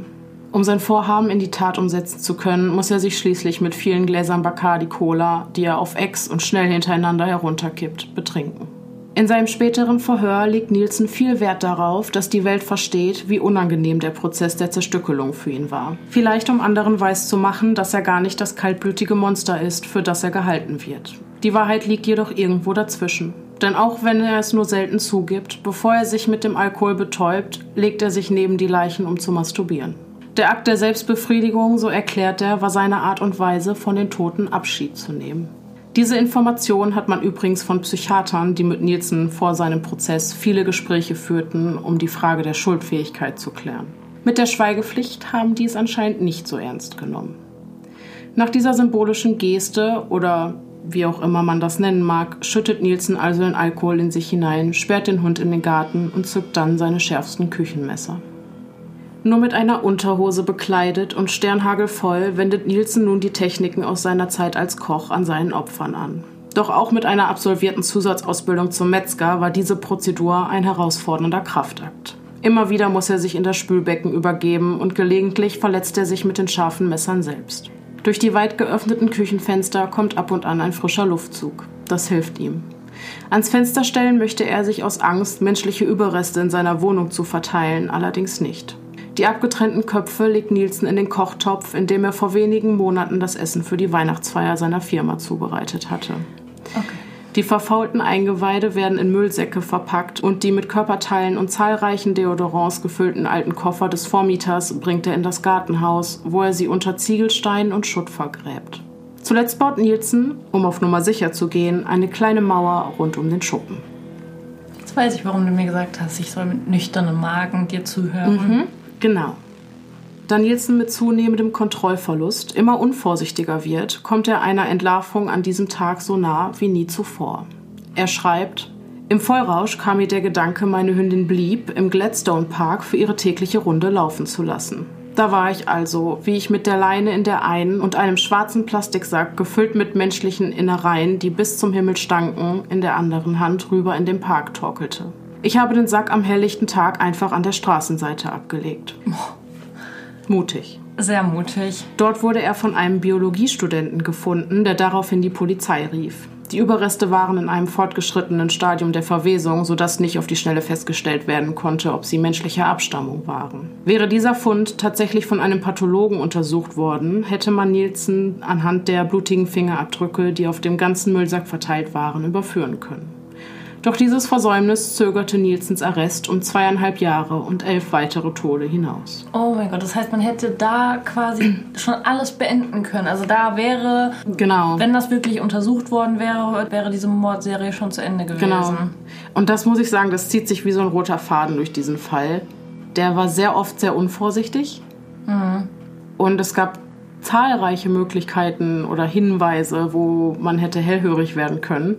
Um sein Vorhaben in die Tat umsetzen zu können, muss er sich schließlich mit vielen Gläsern Bacardi Cola, die er auf Ex und schnell hintereinander herunterkippt, betrinken. In seinem späteren Verhör legt Nielsen viel Wert darauf, dass die Welt versteht, wie unangenehm der Prozess der Zerstückelung für ihn war. Vielleicht um anderen weiszumachen, dass er gar nicht das kaltblütige Monster ist, für das er gehalten wird. Die Wahrheit liegt jedoch irgendwo dazwischen. Denn auch wenn er es nur selten zugibt, bevor er sich mit dem Alkohol betäubt, legt er sich neben die Leichen, um zu masturbieren. Der Akt der Selbstbefriedigung, so erklärt er, war seine Art und Weise, von den Toten Abschied zu nehmen. Diese Information hat man übrigens von Psychiatern, die mit Nielsen vor seinem Prozess viele Gespräche führten, um die Frage der Schuldfähigkeit zu klären. Mit der Schweigepflicht haben die es anscheinend nicht so ernst genommen. Nach dieser symbolischen Geste oder wie auch immer man das nennen mag, schüttet Nielsen also den Alkohol in sich hinein, sperrt den Hund in den Garten und zückt dann seine schärfsten Küchenmesser. Nur mit einer Unterhose bekleidet und sternhagelvoll wendet Nielsen nun die Techniken aus seiner Zeit als Koch an seinen Opfern an. Doch auch mit einer absolvierten Zusatzausbildung zum Metzger war diese Prozedur ein herausfordernder Kraftakt. Immer wieder muss er sich in das Spülbecken übergeben und gelegentlich verletzt er sich mit den scharfen Messern selbst. Durch die weit geöffneten Küchenfenster kommt ab und an ein frischer Luftzug. Das hilft ihm. Ans Fenster stellen möchte er sich aus Angst, menschliche Überreste in seiner Wohnung zu verteilen, allerdings nicht. Die abgetrennten Köpfe legt Nielsen in den Kochtopf, in dem er vor wenigen Monaten das Essen für die Weihnachtsfeier seiner Firma zubereitet hatte. Okay. Die verfaulten Eingeweide werden in Müllsäcke verpackt und die mit Körperteilen und zahlreichen Deodorants gefüllten alten Koffer des Vormieters bringt er in das Gartenhaus, wo er sie unter Ziegelsteinen und Schutt vergräbt. Zuletzt baut Nielsen, um auf Nummer sicher zu gehen, eine kleine Mauer rund um den Schuppen. Jetzt weiß ich, warum du mir gesagt hast, ich soll mit nüchternem Magen dir zuhören. Mhm. Genau. Da Nielsen mit zunehmendem Kontrollverlust immer unvorsichtiger wird, kommt er einer Entlarvung an diesem Tag so nah wie nie zuvor. Er schreibt, im Vollrausch kam mir der Gedanke, meine Hündin blieb im Gladstone Park für ihre tägliche Runde laufen zu lassen. Da war ich also, wie ich mit der Leine in der einen und einem schwarzen Plastiksack gefüllt mit menschlichen Innereien, die bis zum Himmel stanken, in der anderen Hand rüber in den Park torkelte. Ich habe den Sack am helllichten Tag einfach an der Straßenseite abgelegt. Mutig. Sehr mutig. Dort wurde er von einem Biologiestudenten gefunden, der daraufhin die Polizei rief. Die Überreste waren in einem fortgeschrittenen Stadium der Verwesung, sodass nicht auf die Schnelle festgestellt werden konnte, ob sie menschlicher Abstammung waren. Wäre dieser Fund tatsächlich von einem Pathologen untersucht worden, hätte man Nielsen anhand der blutigen Fingerabdrücke, die auf dem ganzen Müllsack verteilt waren, überführen können. Doch dieses Versäumnis zögerte Nielsens Arrest um zweieinhalb Jahre und elf weitere Tode hinaus. Oh mein Gott, das heißt, man hätte da quasi schon alles beenden können. Also da wäre, genau. wenn das wirklich untersucht worden wäre, wäre diese Mordserie schon zu Ende gewesen. Genau. Und das muss ich sagen, das zieht sich wie so ein roter Faden durch diesen Fall. Der war sehr oft sehr unvorsichtig. Mhm. Und es gab zahlreiche Möglichkeiten oder Hinweise, wo man hätte hellhörig werden können.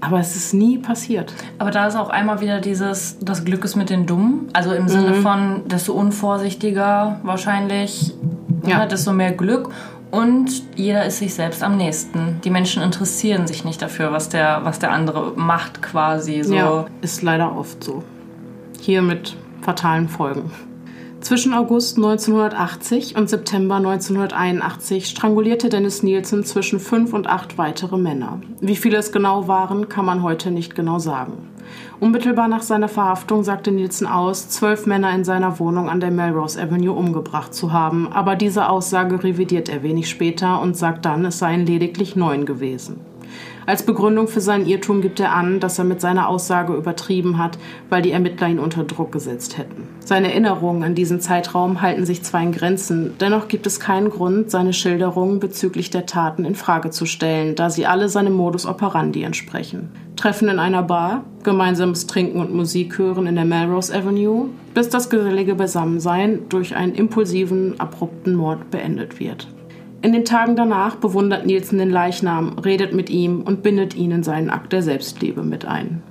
Aber es ist nie passiert. Aber da ist auch einmal wieder dieses, das Glück ist mit den Dummen. Also im Sinne mhm. von, desto unvorsichtiger wahrscheinlich, ja. ne, desto mehr Glück. Und jeder ist sich selbst am nächsten. Die Menschen interessieren sich nicht dafür, was der, was der andere macht quasi. So. Ja, ist leider oft so. Hier mit fatalen Folgen. Zwischen August 1980 und September 1981 strangulierte Dennis Nielsen zwischen fünf und acht weitere Männer. Wie viele es genau waren, kann man heute nicht genau sagen. Unmittelbar nach seiner Verhaftung sagte Nielsen aus, zwölf Männer in seiner Wohnung an der Melrose Avenue umgebracht zu haben, aber diese Aussage revidiert er wenig später und sagt dann, es seien lediglich neun gewesen. Als Begründung für seinen Irrtum gibt er an, dass er mit seiner Aussage übertrieben hat, weil die Ermittler ihn unter Druck gesetzt hätten. Seine Erinnerungen an diesen Zeitraum halten sich zwar in Grenzen, dennoch gibt es keinen Grund, seine Schilderungen bezüglich der Taten in Frage zu stellen, da sie alle seinem Modus operandi entsprechen. Treffen in einer Bar, gemeinsames Trinken und Musik hören in der Melrose Avenue, bis das gesellige Beisammensein durch einen impulsiven, abrupten Mord beendet wird. In den Tagen danach bewundert Nielsen den Leichnam, redet mit ihm und bindet ihn in seinen Akt der Selbstliebe mit ein.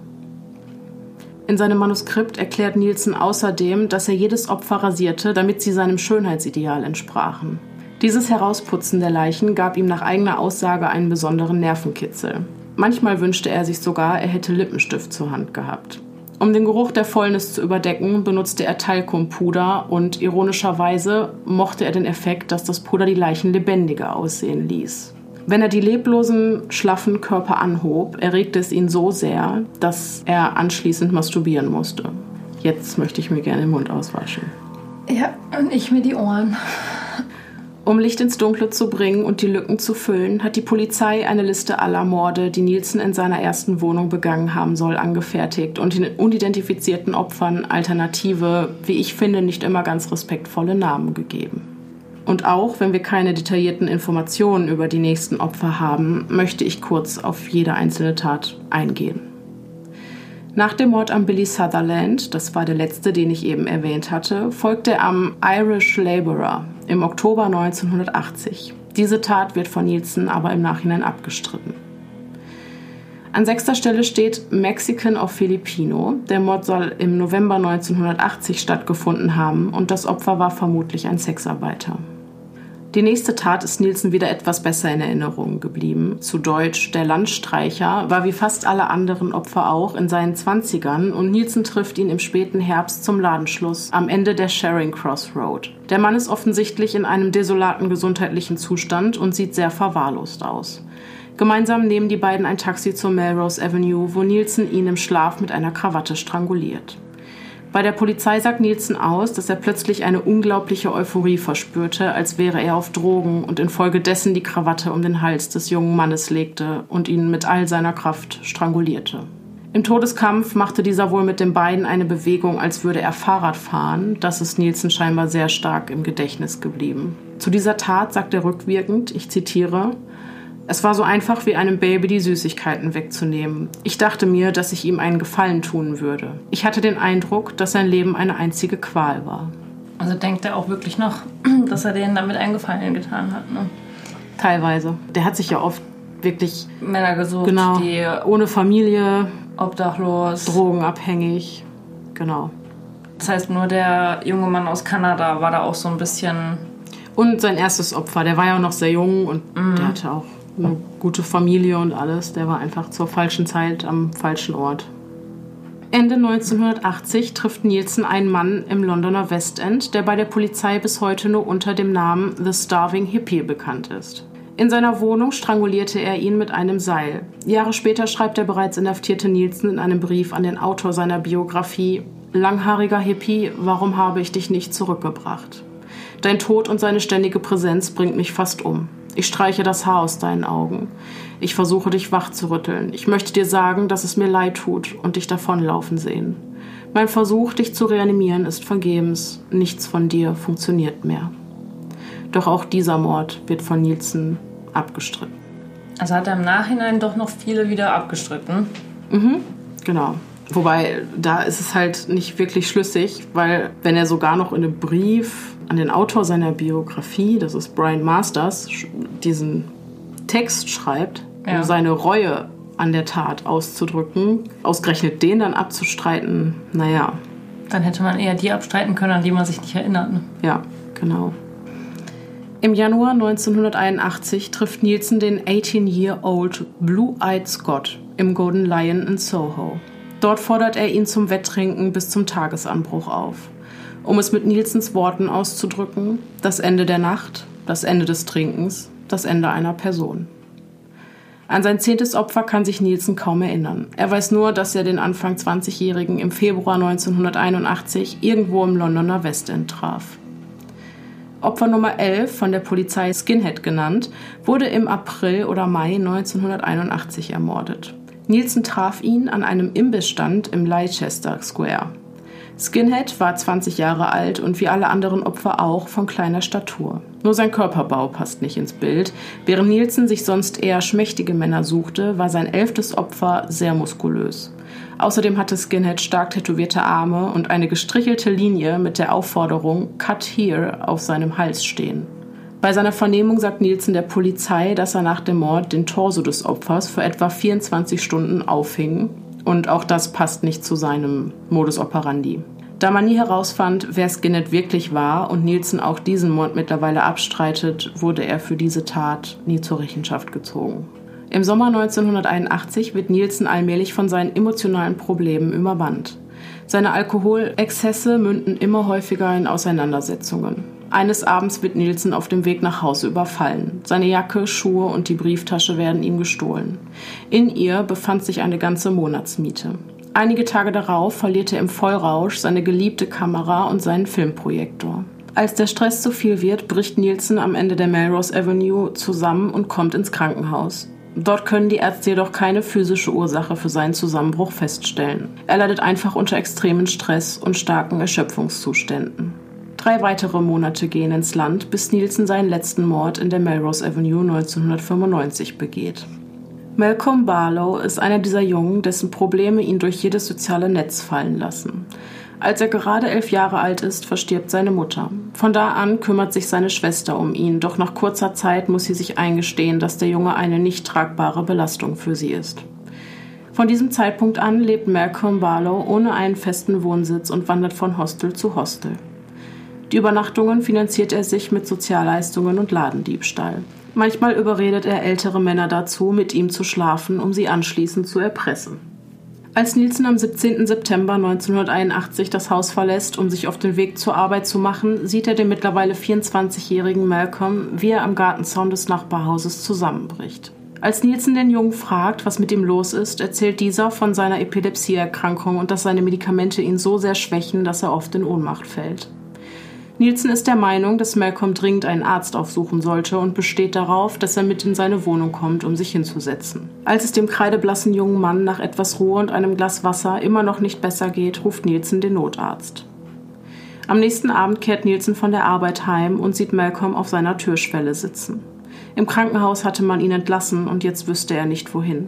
In seinem Manuskript erklärt Nielsen außerdem, dass er jedes Opfer rasierte, damit sie seinem Schönheitsideal entsprachen. Dieses Herausputzen der Leichen gab ihm nach eigener Aussage einen besonderen Nervenkitzel. Manchmal wünschte er sich sogar, er hätte Lippenstift zur Hand gehabt. Um den Geruch der Fäulnis zu überdecken, benutzte er Talkumpuder und ironischerweise mochte er den Effekt, dass das Puder die Leichen lebendiger aussehen ließ. Wenn er die leblosen, schlaffen Körper anhob, erregte es ihn so sehr, dass er anschließend masturbieren musste. Jetzt möchte ich mir gerne den Mund auswaschen. Ja, und ich mir die Ohren. Um Licht ins Dunkle zu bringen und die Lücken zu füllen, hat die Polizei eine Liste aller Morde, die Nielsen in seiner ersten Wohnung begangen haben soll, angefertigt und den unidentifizierten Opfern alternative, wie ich finde, nicht immer ganz respektvolle Namen gegeben. Und auch wenn wir keine detaillierten Informationen über die nächsten Opfer haben, möchte ich kurz auf jede einzelne Tat eingehen. Nach dem Mord an Billy Sutherland, das war der letzte, den ich eben erwähnt hatte, folgte er am Irish Laborer im Oktober 1980. Diese Tat wird von Nielsen aber im Nachhinein abgestritten. An sechster Stelle steht Mexican of Filipino. Der Mord soll im November 1980 stattgefunden haben und das Opfer war vermutlich ein Sexarbeiter. Die nächste Tat ist Nielsen wieder etwas besser in Erinnerung geblieben. Zu Deutsch, der Landstreicher war wie fast alle anderen Opfer auch in seinen Zwanzigern und Nielsen trifft ihn im späten Herbst zum Ladenschluss am Ende der Sharing Cross Road. Der Mann ist offensichtlich in einem desolaten gesundheitlichen Zustand und sieht sehr verwahrlost aus. Gemeinsam nehmen die beiden ein Taxi zur Melrose Avenue, wo Nielsen ihn im Schlaf mit einer Krawatte stranguliert. Bei der Polizei sagt Nielsen aus, dass er plötzlich eine unglaubliche Euphorie verspürte, als wäre er auf Drogen und infolgedessen die Krawatte um den Hals des jungen Mannes legte und ihn mit all seiner Kraft strangulierte. Im Todeskampf machte dieser wohl mit den Beinen eine Bewegung, als würde er Fahrrad fahren. Das ist Nielsen scheinbar sehr stark im Gedächtnis geblieben. Zu dieser Tat sagt er rückwirkend, ich zitiere, es war so einfach wie einem Baby die Süßigkeiten wegzunehmen. Ich dachte mir, dass ich ihm einen Gefallen tun würde. Ich hatte den Eindruck, dass sein Leben eine einzige Qual war. Also denkt er auch wirklich noch, dass er denen damit einen Gefallen getan hat, ne? Teilweise. Der hat sich ja oft wirklich Männer gesucht, genau, die ohne Familie, obdachlos, drogenabhängig, genau. Das heißt, nur der junge Mann aus Kanada war da auch so ein bisschen. Und sein erstes Opfer, der war ja noch sehr jung und mhm. der hatte auch eine gute Familie und alles. Der war einfach zur falschen Zeit am falschen Ort. Ende 1980 trifft Nielsen einen Mann im Londoner Westend, der bei der Polizei bis heute nur unter dem Namen The Starving Hippie bekannt ist. In seiner Wohnung strangulierte er ihn mit einem Seil. Jahre später schreibt der bereits inhaftierte Nielsen in einem Brief an den Autor seiner Biografie Langhaariger Hippie, warum habe ich dich nicht zurückgebracht? Dein Tod und seine ständige Präsenz bringt mich fast um. Ich streiche das Haar aus deinen Augen. Ich versuche dich wach zu rütteln. Ich möchte dir sagen, dass es mir leid tut und dich davonlaufen sehen. Mein Versuch, dich zu reanimieren, ist vergebens. Nichts von dir funktioniert mehr. Doch auch dieser Mord wird von Nielsen abgestritten. Also hat er im Nachhinein doch noch viele wieder abgestritten. Mhm, genau. Wobei, da ist es halt nicht wirklich schlüssig, weil wenn er sogar noch in einem Brief an den Autor seiner Biografie, das ist Brian Masters, diesen Text schreibt, ja. um seine Reue an der Tat auszudrücken, ausgerechnet den dann abzustreiten, naja. Dann hätte man eher die abstreiten können, an die man sich nicht erinnert. Ne? Ja, genau. Im Januar 1981 trifft Nielsen den 18-year-old Blue-Eyed Scott im Golden Lion in Soho. Dort fordert er ihn zum Wetttrinken bis zum Tagesanbruch auf. Um es mit Nielsens Worten auszudrücken, das Ende der Nacht, das Ende des Trinkens, das Ende einer Person. An sein zehntes Opfer kann sich Nielsen kaum erinnern. Er weiß nur, dass er den Anfang 20-Jährigen im Februar 1981 irgendwo im Londoner Westend traf. Opfer Nummer 11, von der Polizei Skinhead genannt, wurde im April oder Mai 1981 ermordet. Nielsen traf ihn an einem Imbissstand im Leicester Square. Skinhead war 20 Jahre alt und wie alle anderen Opfer auch von kleiner Statur. Nur sein Körperbau passt nicht ins Bild. Während Nielsen sich sonst eher schmächtige Männer suchte, war sein elftes Opfer sehr muskulös. Außerdem hatte Skinhead stark tätowierte Arme und eine gestrichelte Linie mit der Aufforderung Cut Here auf seinem Hals stehen. Bei seiner Vernehmung sagt Nielsen der Polizei, dass er nach dem Mord den Torso des Opfers für etwa 24 Stunden aufhing. Und auch das passt nicht zu seinem Modus operandi. Da man nie herausfand, wer Skinnet wirklich war und Nielsen auch diesen Mord mittlerweile abstreitet, wurde er für diese Tat nie zur Rechenschaft gezogen. Im Sommer 1981 wird Nielsen allmählich von seinen emotionalen Problemen übermannt. Seine Alkoholexzesse münden immer häufiger in Auseinandersetzungen. Eines Abends wird Nielsen auf dem Weg nach Hause überfallen. Seine Jacke, Schuhe und die Brieftasche werden ihm gestohlen. In ihr befand sich eine ganze Monatsmiete. Einige Tage darauf verliert er im Vollrausch seine geliebte Kamera und seinen Filmprojektor. Als der Stress zu viel wird, bricht Nielsen am Ende der Melrose Avenue zusammen und kommt ins Krankenhaus. Dort können die Ärzte jedoch keine physische Ursache für seinen Zusammenbruch feststellen. Er leidet einfach unter extremen Stress und starken Erschöpfungszuständen. Drei weitere Monate gehen ins Land, bis Nielsen seinen letzten Mord in der Melrose Avenue 1995 begeht. Malcolm Barlow ist einer dieser Jungen, dessen Probleme ihn durch jedes soziale Netz fallen lassen. Als er gerade elf Jahre alt ist, verstirbt seine Mutter. Von da an kümmert sich seine Schwester um ihn, doch nach kurzer Zeit muss sie sich eingestehen, dass der Junge eine nicht tragbare Belastung für sie ist. Von diesem Zeitpunkt an lebt Malcolm Barlow ohne einen festen Wohnsitz und wandert von Hostel zu Hostel. Die Übernachtungen finanziert er sich mit Sozialleistungen und Ladendiebstahl. Manchmal überredet er ältere Männer dazu, mit ihm zu schlafen, um sie anschließend zu erpressen. Als Nielsen am 17. September 1981 das Haus verlässt, um sich auf den Weg zur Arbeit zu machen, sieht er den mittlerweile 24-jährigen Malcolm, wie er am Gartenzaun des Nachbarhauses zusammenbricht. Als Nielsen den Jungen fragt, was mit ihm los ist, erzählt dieser von seiner Epilepsieerkrankung und dass seine Medikamente ihn so sehr schwächen, dass er oft in Ohnmacht fällt. Nielsen ist der Meinung, dass Malcolm dringend einen Arzt aufsuchen sollte und besteht darauf, dass er mit in seine Wohnung kommt, um sich hinzusetzen. Als es dem kreideblassen jungen Mann nach etwas Ruhe und einem Glas Wasser immer noch nicht besser geht, ruft Nielsen den Notarzt. Am nächsten Abend kehrt Nielsen von der Arbeit heim und sieht Malcolm auf seiner Türschwelle sitzen. Im Krankenhaus hatte man ihn entlassen und jetzt wüsste er nicht wohin.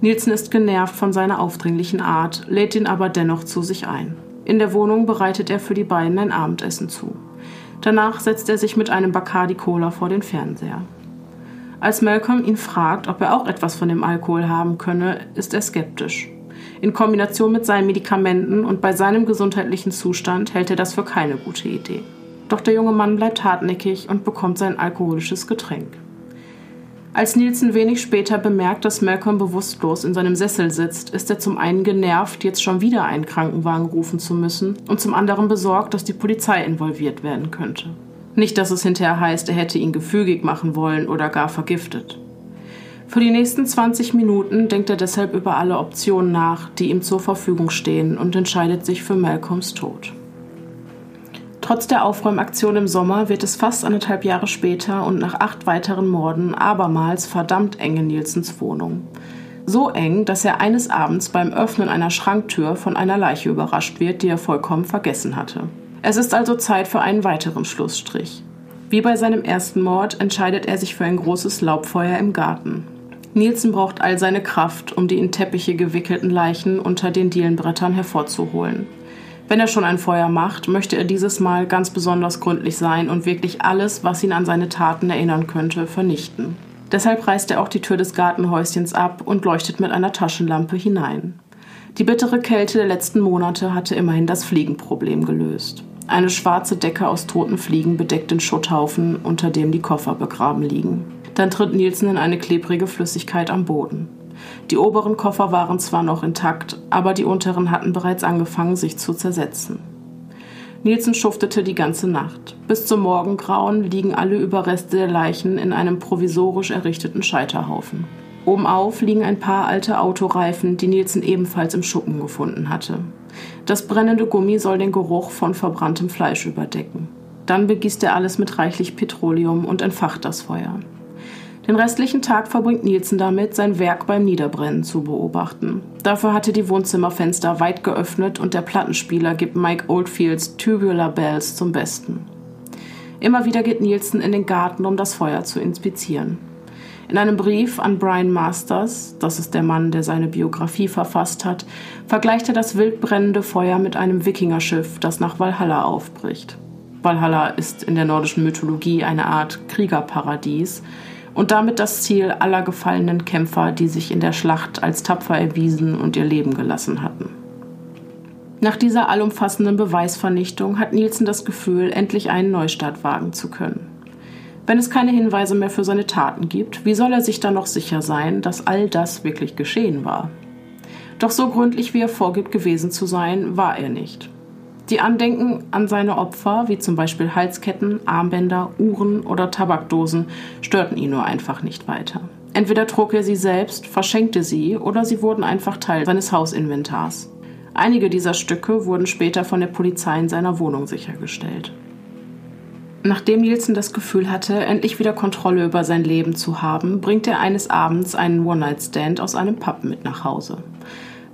Nielsen ist genervt von seiner aufdringlichen Art, lädt ihn aber dennoch zu sich ein. In der Wohnung bereitet er für die beiden ein Abendessen zu. Danach setzt er sich mit einem Bacardi Cola vor den Fernseher. Als Malcolm ihn fragt, ob er auch etwas von dem Alkohol haben könne, ist er skeptisch. In Kombination mit seinen Medikamenten und bei seinem gesundheitlichen Zustand hält er das für keine gute Idee. Doch der junge Mann bleibt hartnäckig und bekommt sein alkoholisches Getränk. Als Nielsen wenig später bemerkt, dass Malcolm bewusstlos in seinem Sessel sitzt, ist er zum einen genervt, jetzt schon wieder einen Krankenwagen rufen zu müssen, und zum anderen besorgt, dass die Polizei involviert werden könnte. Nicht, dass es hinterher heißt, er hätte ihn gefügig machen wollen oder gar vergiftet. Für die nächsten 20 Minuten denkt er deshalb über alle Optionen nach, die ihm zur Verfügung stehen und entscheidet sich für Malcolms Tod. Trotz der Aufräumaktion im Sommer wird es fast anderthalb Jahre später und nach acht weiteren Morden abermals verdammt eng in Nielsens Wohnung. So eng, dass er eines Abends beim Öffnen einer Schranktür von einer Leiche überrascht wird, die er vollkommen vergessen hatte. Es ist also Zeit für einen weiteren Schlussstrich. Wie bei seinem ersten Mord entscheidet er sich für ein großes Laubfeuer im Garten. Nielsen braucht all seine Kraft, um die in Teppiche gewickelten Leichen unter den Dielenbrettern hervorzuholen. Wenn er schon ein Feuer macht, möchte er dieses Mal ganz besonders gründlich sein und wirklich alles, was ihn an seine Taten erinnern könnte, vernichten. Deshalb reißt er auch die Tür des Gartenhäuschens ab und leuchtet mit einer Taschenlampe hinein. Die bittere Kälte der letzten Monate hatte immerhin das Fliegenproblem gelöst. Eine schwarze Decke aus toten Fliegen bedeckt den Schutthaufen, unter dem die Koffer begraben liegen. Dann tritt Nielsen in eine klebrige Flüssigkeit am Boden. Die oberen Koffer waren zwar noch intakt, aber die unteren hatten bereits angefangen, sich zu zersetzen. Nielsen schuftete die ganze Nacht. Bis zum Morgengrauen liegen alle Überreste der Leichen in einem provisorisch errichteten Scheiterhaufen. Obenauf liegen ein paar alte Autoreifen, die Nielsen ebenfalls im Schuppen gefunden hatte. Das brennende Gummi soll den Geruch von verbranntem Fleisch überdecken. Dann begießt er alles mit reichlich Petroleum und entfacht das Feuer. Den restlichen Tag verbringt Nielsen damit, sein Werk beim Niederbrennen zu beobachten. Dafür hatte die Wohnzimmerfenster weit geöffnet und der Plattenspieler gibt Mike Oldfields Tubular Bells zum Besten. Immer wieder geht Nielsen in den Garten, um das Feuer zu inspizieren. In einem Brief an Brian Masters, das ist der Mann, der seine Biografie verfasst hat, vergleicht er das wild brennende Feuer mit einem Wikingerschiff, das nach Valhalla aufbricht. Valhalla ist in der nordischen Mythologie eine Art Kriegerparadies, und damit das Ziel aller gefallenen Kämpfer, die sich in der Schlacht als tapfer erwiesen und ihr Leben gelassen hatten. Nach dieser allumfassenden Beweisvernichtung hat Nielsen das Gefühl, endlich einen Neustart wagen zu können. Wenn es keine Hinweise mehr für seine Taten gibt, wie soll er sich dann noch sicher sein, dass all das wirklich geschehen war? Doch so gründlich wie er vorgibt gewesen zu sein, war er nicht. Die Andenken an seine Opfer, wie zum Beispiel Halsketten, Armbänder, Uhren oder Tabakdosen, störten ihn nur einfach nicht weiter. Entweder trug er sie selbst, verschenkte sie oder sie wurden einfach Teil seines Hausinventars. Einige dieser Stücke wurden später von der Polizei in seiner Wohnung sichergestellt. Nachdem Nielsen das Gefühl hatte, endlich wieder Kontrolle über sein Leben zu haben, bringt er eines Abends einen One-Night-Stand aus einem Pub mit nach Hause.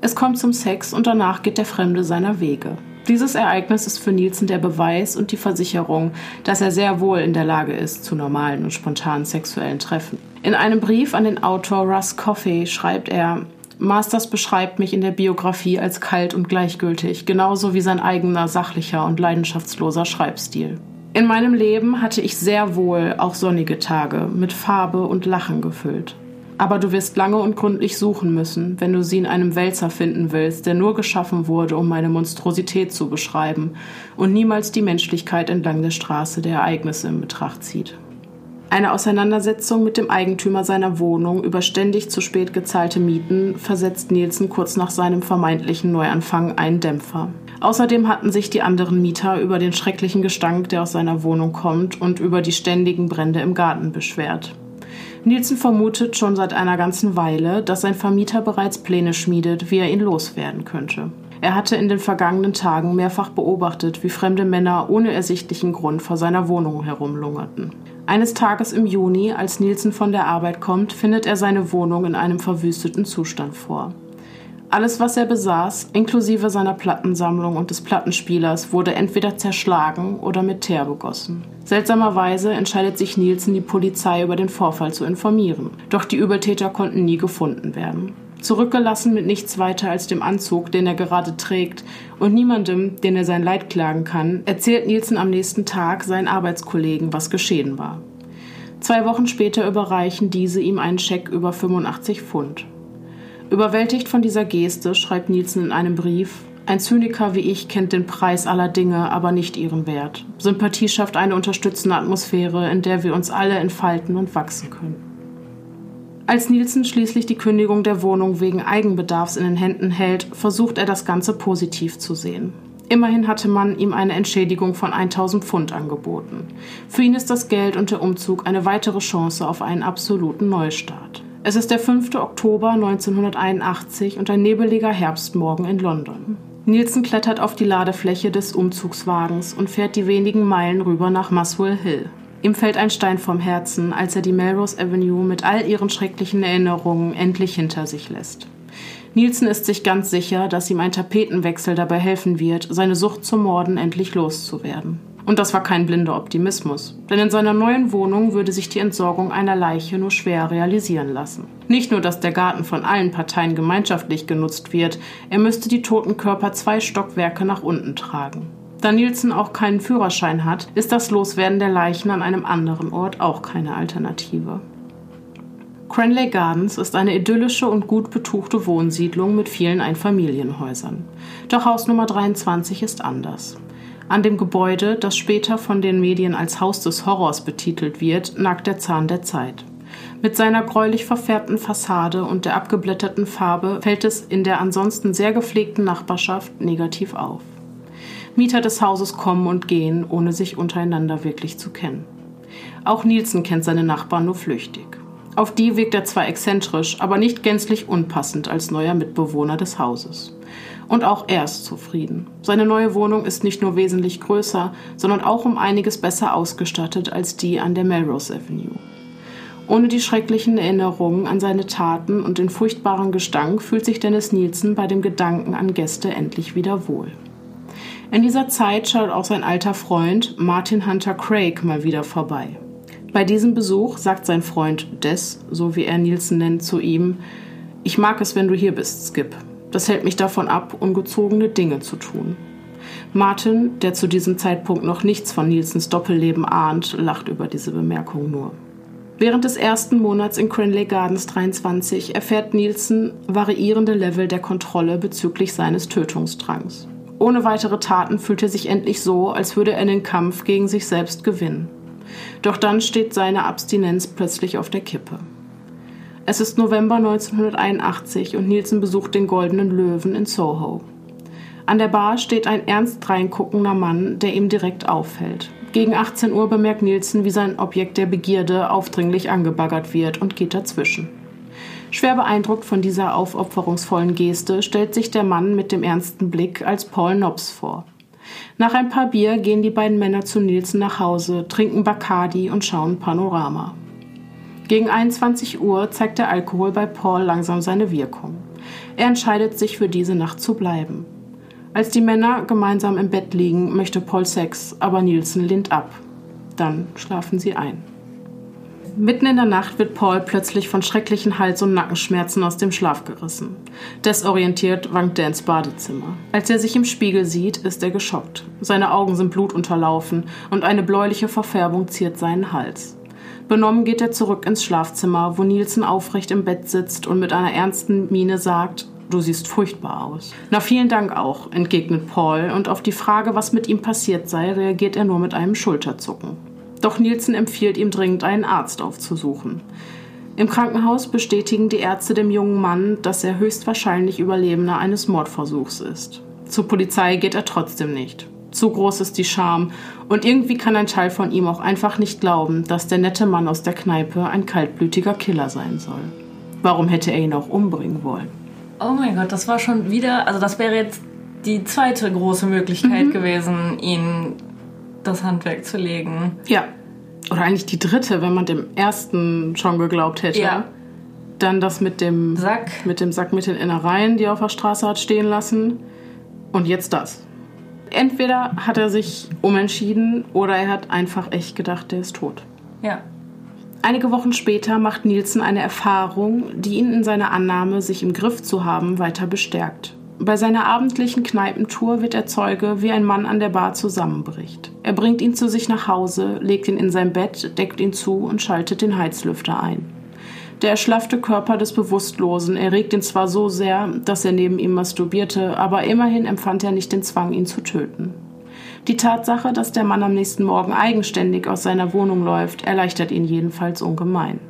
Es kommt zum Sex und danach geht der Fremde seiner Wege. Dieses Ereignis ist für Nielsen der Beweis und die Versicherung, dass er sehr wohl in der Lage ist zu normalen und spontanen sexuellen Treffen. In einem Brief an den Autor Russ Coffey schreibt er, Masters beschreibt mich in der Biografie als kalt und gleichgültig, genauso wie sein eigener sachlicher und leidenschaftsloser Schreibstil. In meinem Leben hatte ich sehr wohl auch sonnige Tage mit Farbe und Lachen gefüllt. Aber du wirst lange und gründlich suchen müssen, wenn du sie in einem Wälzer finden willst, der nur geschaffen wurde, um meine Monstrosität zu beschreiben und niemals die Menschlichkeit entlang der Straße der Ereignisse in Betracht zieht. Eine Auseinandersetzung mit dem Eigentümer seiner Wohnung über ständig zu spät gezahlte Mieten versetzt Nielsen kurz nach seinem vermeintlichen Neuanfang einen Dämpfer. Außerdem hatten sich die anderen Mieter über den schrecklichen Gestank, der aus seiner Wohnung kommt, und über die ständigen Brände im Garten beschwert. Nielsen vermutet schon seit einer ganzen Weile, dass sein Vermieter bereits Pläne schmiedet, wie er ihn loswerden könnte. Er hatte in den vergangenen Tagen mehrfach beobachtet, wie fremde Männer ohne ersichtlichen Grund vor seiner Wohnung herumlungerten. Eines Tages im Juni, als Nielsen von der Arbeit kommt, findet er seine Wohnung in einem verwüsteten Zustand vor. Alles, was er besaß, inklusive seiner Plattensammlung und des Plattenspielers, wurde entweder zerschlagen oder mit Teer begossen. Seltsamerweise entscheidet sich Nielsen, die Polizei über den Vorfall zu informieren. Doch die Übeltäter konnten nie gefunden werden. Zurückgelassen mit nichts weiter als dem Anzug, den er gerade trägt, und niemandem, den er sein Leid klagen kann, erzählt Nielsen am nächsten Tag seinen Arbeitskollegen, was geschehen war. Zwei Wochen später überreichen diese ihm einen Scheck über 85 Pfund. Überwältigt von dieser Geste schreibt Nielsen in einem Brief, ein Zyniker wie ich kennt den Preis aller Dinge, aber nicht ihren Wert. Sympathie schafft eine unterstützende Atmosphäre, in der wir uns alle entfalten und wachsen können. Als Nielsen schließlich die Kündigung der Wohnung wegen Eigenbedarfs in den Händen hält, versucht er das Ganze positiv zu sehen. Immerhin hatte man ihm eine Entschädigung von 1000 Pfund angeboten. Für ihn ist das Geld und der Umzug eine weitere Chance auf einen absoluten Neustart. Es ist der 5. Oktober 1981 und ein nebeliger Herbstmorgen in London. Nielsen klettert auf die Ladefläche des Umzugswagens und fährt die wenigen Meilen rüber nach Muswell Hill. Ihm fällt ein Stein vom Herzen, als er die Melrose Avenue mit all ihren schrecklichen Erinnerungen endlich hinter sich lässt. Nielsen ist sich ganz sicher, dass ihm ein Tapetenwechsel dabei helfen wird, seine Sucht zum Morden endlich loszuwerden. Und das war kein blinder Optimismus, denn in seiner neuen Wohnung würde sich die Entsorgung einer Leiche nur schwer realisieren lassen. Nicht nur, dass der Garten von allen Parteien gemeinschaftlich genutzt wird, er müsste die toten Körper zwei Stockwerke nach unten tragen. Da Nielsen auch keinen Führerschein hat, ist das Loswerden der Leichen an einem anderen Ort auch keine Alternative. Cranley Gardens ist eine idyllische und gut betuchte Wohnsiedlung mit vielen Einfamilienhäusern. Doch Haus Nummer 23 ist anders. An dem Gebäude, das später von den Medien als Haus des Horrors betitelt wird, nagt der Zahn der Zeit. Mit seiner gräulich verfärbten Fassade und der abgeblätterten Farbe fällt es in der ansonsten sehr gepflegten Nachbarschaft negativ auf. Mieter des Hauses kommen und gehen, ohne sich untereinander wirklich zu kennen. Auch Nielsen kennt seine Nachbarn nur flüchtig. Auf die wirkt er zwar exzentrisch, aber nicht gänzlich unpassend als neuer Mitbewohner des Hauses. Und auch er ist zufrieden. Seine neue Wohnung ist nicht nur wesentlich größer, sondern auch um einiges besser ausgestattet als die an der Melrose Avenue. Ohne die schrecklichen Erinnerungen an seine Taten und den furchtbaren Gestank fühlt sich Dennis Nielsen bei dem Gedanken an Gäste endlich wieder wohl. In dieser Zeit schaut auch sein alter Freund Martin Hunter Craig mal wieder vorbei. Bei diesem Besuch sagt sein Freund Des, so wie er Nielsen nennt, zu ihm: Ich mag es, wenn du hier bist, Skip. Das hält mich davon ab, ungezogene Dinge zu tun. Martin, der zu diesem Zeitpunkt noch nichts von Nielsens Doppelleben ahnt, lacht über diese Bemerkung nur. Während des ersten Monats in Cranley Gardens 23 erfährt Nielsen variierende Level der Kontrolle bezüglich seines Tötungsdrangs. Ohne weitere Taten fühlt er sich endlich so, als würde er den Kampf gegen sich selbst gewinnen. Doch dann steht seine Abstinenz plötzlich auf der Kippe. Es ist November 1981 und Nielsen besucht den Goldenen Löwen in Soho. An der Bar steht ein ernst reinguckender Mann, der ihm direkt auffällt. Gegen 18 Uhr bemerkt Nielsen, wie sein Objekt der Begierde aufdringlich angebaggert wird und geht dazwischen. Schwer beeindruckt von dieser aufopferungsvollen Geste stellt sich der Mann mit dem ernsten Blick als Paul Nobs vor. Nach ein paar Bier gehen die beiden Männer zu Nielsen nach Hause, trinken Bacardi und schauen Panorama. Gegen 21 Uhr zeigt der Alkohol bei Paul langsam seine Wirkung. Er entscheidet sich für diese Nacht zu bleiben. Als die Männer gemeinsam im Bett liegen, möchte Paul Sex, aber Nielsen lehnt ab. Dann schlafen sie ein. Mitten in der Nacht wird Paul plötzlich von schrecklichen Hals- und Nackenschmerzen aus dem Schlaf gerissen. Desorientiert wankt er ins Badezimmer. Als er sich im Spiegel sieht, ist er geschockt. Seine Augen sind blutunterlaufen und eine bläuliche Verfärbung ziert seinen Hals. Benommen geht er zurück ins Schlafzimmer, wo Nielsen aufrecht im Bett sitzt und mit einer ernsten Miene sagt, Du siehst furchtbar aus. Na, vielen Dank auch, entgegnet Paul, und auf die Frage, was mit ihm passiert sei, reagiert er nur mit einem Schulterzucken. Doch Nielsen empfiehlt ihm dringend, einen Arzt aufzusuchen. Im Krankenhaus bestätigen die Ärzte dem jungen Mann, dass er höchstwahrscheinlich Überlebender eines Mordversuchs ist. Zur Polizei geht er trotzdem nicht. Zu groß ist die Scham und irgendwie kann ein Teil von ihm auch einfach nicht glauben, dass der nette Mann aus der Kneipe ein kaltblütiger Killer sein soll. Warum hätte er ihn auch umbringen wollen? Oh mein Gott, das war schon wieder, also das wäre jetzt die zweite große Möglichkeit mhm. gewesen, ihn das Handwerk zu legen. Ja. Oder eigentlich die dritte, wenn man dem ersten schon geglaubt hätte. Ja. Dann das mit dem Sack. Mit dem Sack mit den Innereien, die er auf der Straße hat stehen lassen. Und jetzt das. Entweder hat er sich umentschieden oder er hat einfach echt gedacht, der ist tot. Ja. Einige Wochen später macht Nielsen eine Erfahrung, die ihn in seiner Annahme, sich im Griff zu haben, weiter bestärkt. Bei seiner abendlichen Kneipentour wird er Zeuge, wie ein Mann an der Bar zusammenbricht. Er bringt ihn zu sich nach Hause, legt ihn in sein Bett, deckt ihn zu und schaltet den Heizlüfter ein. Der erschlaffte Körper des Bewusstlosen erregt ihn zwar so sehr, dass er neben ihm masturbierte, aber immerhin empfand er nicht den Zwang, ihn zu töten. Die Tatsache, dass der Mann am nächsten Morgen eigenständig aus seiner Wohnung läuft, erleichtert ihn jedenfalls ungemein.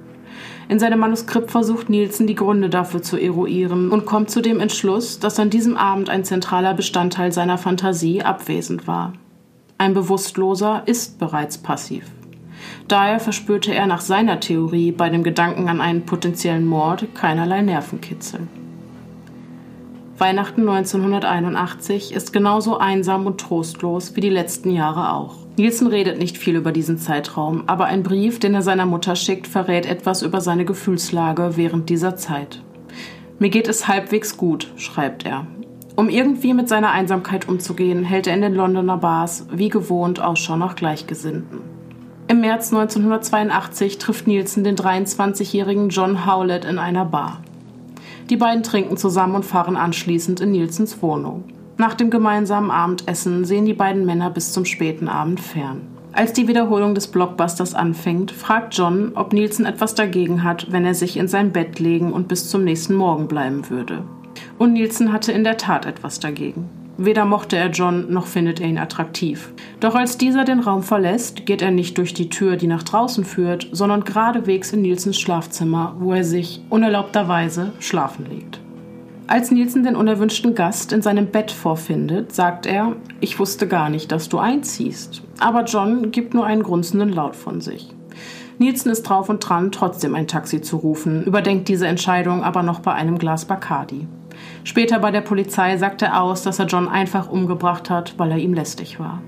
In seinem Manuskript versucht Nielsen die Gründe dafür zu eruieren und kommt zu dem Entschluss, dass an diesem Abend ein zentraler Bestandteil seiner Fantasie abwesend war. Ein Bewusstloser ist bereits passiv. Daher verspürte er nach seiner Theorie bei dem Gedanken an einen potenziellen Mord keinerlei Nervenkitzel. Weihnachten 1981 ist genauso einsam und trostlos wie die letzten Jahre auch. Nielsen redet nicht viel über diesen Zeitraum, aber ein Brief, den er seiner Mutter schickt, verrät etwas über seine Gefühlslage während dieser Zeit. Mir geht es halbwegs gut, schreibt er. Um irgendwie mit seiner Einsamkeit umzugehen, hält er in den Londoner Bars wie gewohnt Ausschau nach Gleichgesinnten. Im März 1982 trifft Nielsen den 23-jährigen John Howlett in einer Bar. Die beiden trinken zusammen und fahren anschließend in Nielsens Wohnung. Nach dem gemeinsamen Abendessen sehen die beiden Männer bis zum späten Abend fern. Als die Wiederholung des Blockbusters anfängt, fragt John, ob Nielsen etwas dagegen hat, wenn er sich in sein Bett legen und bis zum nächsten Morgen bleiben würde. Und Nielsen hatte in der Tat etwas dagegen. Weder mochte er John noch findet er ihn attraktiv. Doch als dieser den Raum verlässt, geht er nicht durch die Tür, die nach draußen führt, sondern geradewegs in Nielsens Schlafzimmer, wo er sich unerlaubterweise schlafen legt. Als Nielsen den unerwünschten Gast in seinem Bett vorfindet, sagt er, ich wusste gar nicht, dass du einziehst. Aber John gibt nur einen grunzenden Laut von sich. Nielsen ist drauf und dran, trotzdem ein Taxi zu rufen, überdenkt diese Entscheidung aber noch bei einem Glas Bacardi. Später bei der Polizei sagt er aus, dass er John einfach umgebracht hat, weil er ihm lästig war.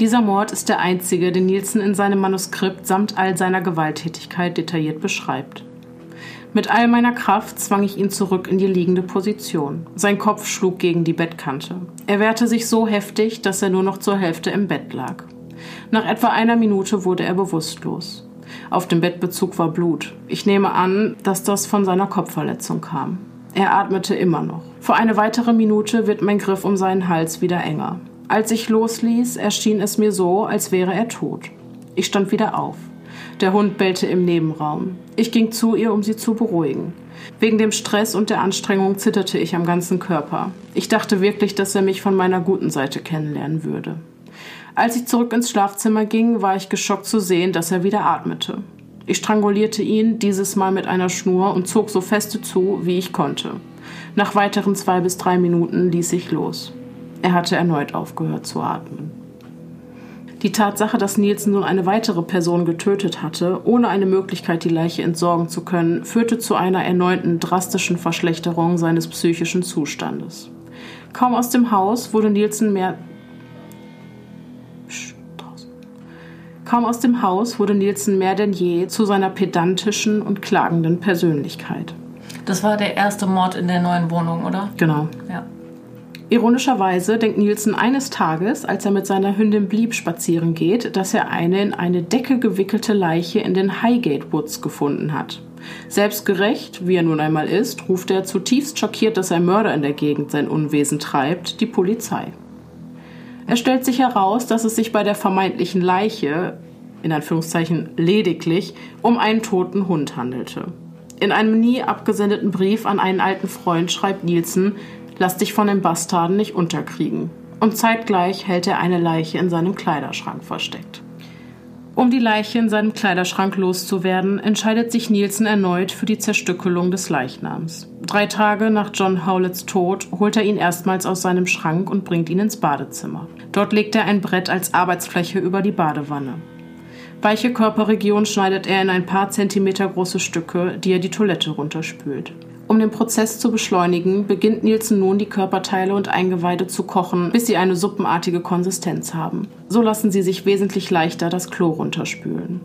Dieser Mord ist der einzige, den Nielsen in seinem Manuskript samt all seiner Gewalttätigkeit detailliert beschreibt. Mit all meiner Kraft zwang ich ihn zurück in die liegende Position. Sein Kopf schlug gegen die Bettkante. Er wehrte sich so heftig, dass er nur noch zur Hälfte im Bett lag. Nach etwa einer Minute wurde er bewusstlos. Auf dem Bettbezug war Blut. Ich nehme an, dass das von seiner Kopfverletzung kam. Er atmete immer noch. Vor eine weitere Minute wird mein Griff um seinen Hals wieder enger. Als ich losließ, erschien es mir so, als wäre er tot. Ich stand wieder auf. Der Hund bellte im Nebenraum. Ich ging zu ihr, um sie zu beruhigen. Wegen dem Stress und der Anstrengung zitterte ich am ganzen Körper. Ich dachte wirklich, dass er mich von meiner guten Seite kennenlernen würde. Als ich zurück ins Schlafzimmer ging, war ich geschockt zu sehen, dass er wieder atmete. Ich strangulierte ihn, dieses Mal mit einer Schnur, und zog so feste zu, wie ich konnte. Nach weiteren zwei bis drei Minuten ließ ich los. Er hatte erneut aufgehört zu atmen. Die Tatsache, dass Nielsen nun eine weitere Person getötet hatte, ohne eine Möglichkeit, die Leiche entsorgen zu können, führte zu einer erneuten drastischen Verschlechterung seines psychischen Zustandes. Kaum aus dem Haus wurde Nielsen mehr Kaum aus dem Haus wurde Nielsen mehr denn je zu seiner pedantischen und klagenden Persönlichkeit. Das war der erste Mord in der neuen Wohnung, oder? Genau. Ja. Ironischerweise denkt Nielsen eines Tages, als er mit seiner Hündin Blieb spazieren geht, dass er eine in eine Decke gewickelte Leiche in den Highgate Woods gefunden hat. Selbstgerecht, wie er nun einmal ist, ruft er zutiefst schockiert, dass ein Mörder in der Gegend sein Unwesen treibt, die Polizei. Es stellt sich heraus, dass es sich bei der vermeintlichen Leiche, in Anführungszeichen lediglich, um einen toten Hund handelte. In einem nie abgesendeten Brief an einen alten Freund schreibt Nielsen, lass dich von den Bastarden nicht unterkriegen. Und zeitgleich hält er eine Leiche in seinem Kleiderschrank versteckt. Um die Leiche in seinem Kleiderschrank loszuwerden, entscheidet sich Nielsen erneut für die Zerstückelung des Leichnams. Drei Tage nach John Howletts Tod holt er ihn erstmals aus seinem Schrank und bringt ihn ins Badezimmer. Dort legt er ein Brett als Arbeitsfläche über die Badewanne. Weiche Körperregion schneidet er in ein paar Zentimeter große Stücke, die er die Toilette runterspült. Um den Prozess zu beschleunigen, beginnt Nielsen nun die Körperteile und Eingeweide zu kochen, bis sie eine suppenartige Konsistenz haben. So lassen sie sich wesentlich leichter das Klo runterspülen.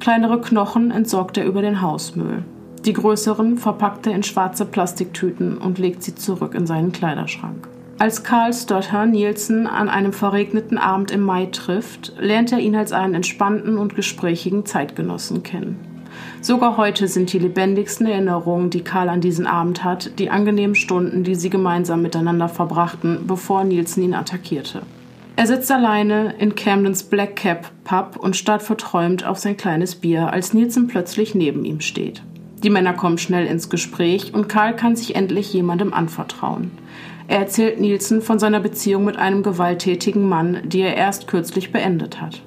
Kleinere Knochen entsorgt er über den Hausmüll. Die größeren verpackt er in schwarze Plastiktüten und legt sie zurück in seinen Kleiderschrank. Als Karl Stotter Nielsen an einem verregneten Abend im Mai trifft, lernt er ihn als einen entspannten und gesprächigen Zeitgenossen kennen. Sogar heute sind die lebendigsten Erinnerungen, die Karl an diesen Abend hat, die angenehmen Stunden, die sie gemeinsam miteinander verbrachten, bevor Nielsen ihn attackierte. Er sitzt alleine in Camdens Black Cap Pub und starrt verträumt auf sein kleines Bier, als Nielsen plötzlich neben ihm steht. Die Männer kommen schnell ins Gespräch und Karl kann sich endlich jemandem anvertrauen. Er erzählt Nielsen von seiner Beziehung mit einem gewalttätigen Mann, die er erst kürzlich beendet hat.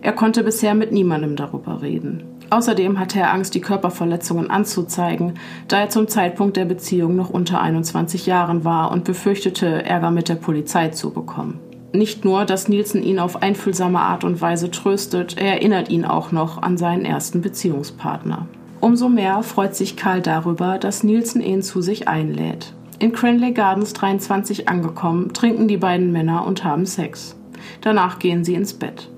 Er konnte bisher mit niemandem darüber reden. Außerdem hatte er Angst, die Körperverletzungen anzuzeigen, da er zum Zeitpunkt der Beziehung noch unter 21 Jahren war und befürchtete, Ärger mit der Polizei zu bekommen. Nicht nur, dass Nielsen ihn auf einfühlsame Art und Weise tröstet, er erinnert ihn auch noch an seinen ersten Beziehungspartner. Umso mehr freut sich Karl darüber, dass Nielsen ihn zu sich einlädt. In Cranley Gardens 23 angekommen, trinken die beiden Männer und haben Sex. Danach gehen sie ins Bett.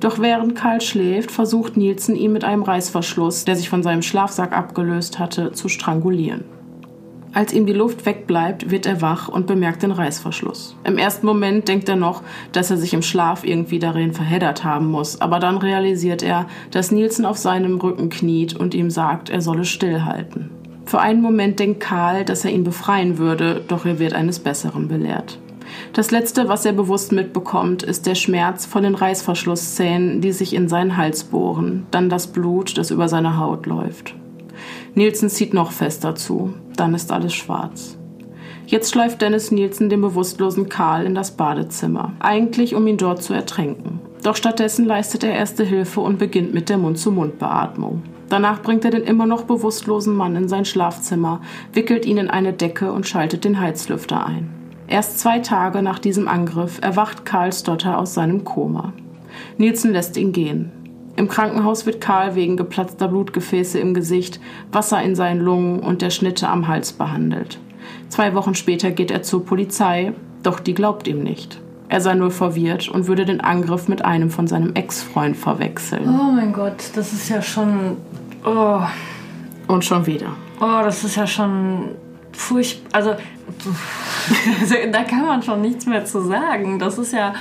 Doch während Karl schläft, versucht Nielsen ihn mit einem Reißverschluss, der sich von seinem Schlafsack abgelöst hatte, zu strangulieren. Als ihm die Luft wegbleibt, wird er wach und bemerkt den Reißverschluss. Im ersten Moment denkt er noch, dass er sich im Schlaf irgendwie darin verheddert haben muss, aber dann realisiert er, dass Nielsen auf seinem Rücken kniet und ihm sagt, er solle stillhalten. Für einen Moment denkt Karl, dass er ihn befreien würde, doch er wird eines Besseren belehrt. Das Letzte, was er bewusst mitbekommt, ist der Schmerz von den Reißverschlusszähnen, die sich in seinen Hals bohren, dann das Blut, das über seine Haut läuft. Nielsen zieht noch fester zu, dann ist alles schwarz. Jetzt schleift Dennis Nielsen den bewusstlosen Karl in das Badezimmer, eigentlich um ihn dort zu ertränken. Doch stattdessen leistet er erste Hilfe und beginnt mit der Mund-zu-Mund-Beatmung. Danach bringt er den immer noch bewusstlosen Mann in sein Schlafzimmer, wickelt ihn in eine Decke und schaltet den Heizlüfter ein. Erst zwei Tage nach diesem Angriff erwacht Karl Stotter aus seinem Koma. Nielsen lässt ihn gehen. Im Krankenhaus wird Karl wegen geplatzter Blutgefäße im Gesicht, Wasser in seinen Lungen und der Schnitte am Hals behandelt. Zwei Wochen später geht er zur Polizei, doch die glaubt ihm nicht. Er sei nur verwirrt und würde den Angriff mit einem von seinem Ex-Freund verwechseln. Oh mein Gott, das ist ja schon. Oh. Und schon wieder. Oh, das ist ja schon furchtbar. Also, da kann man schon nichts mehr zu sagen. Das ist ja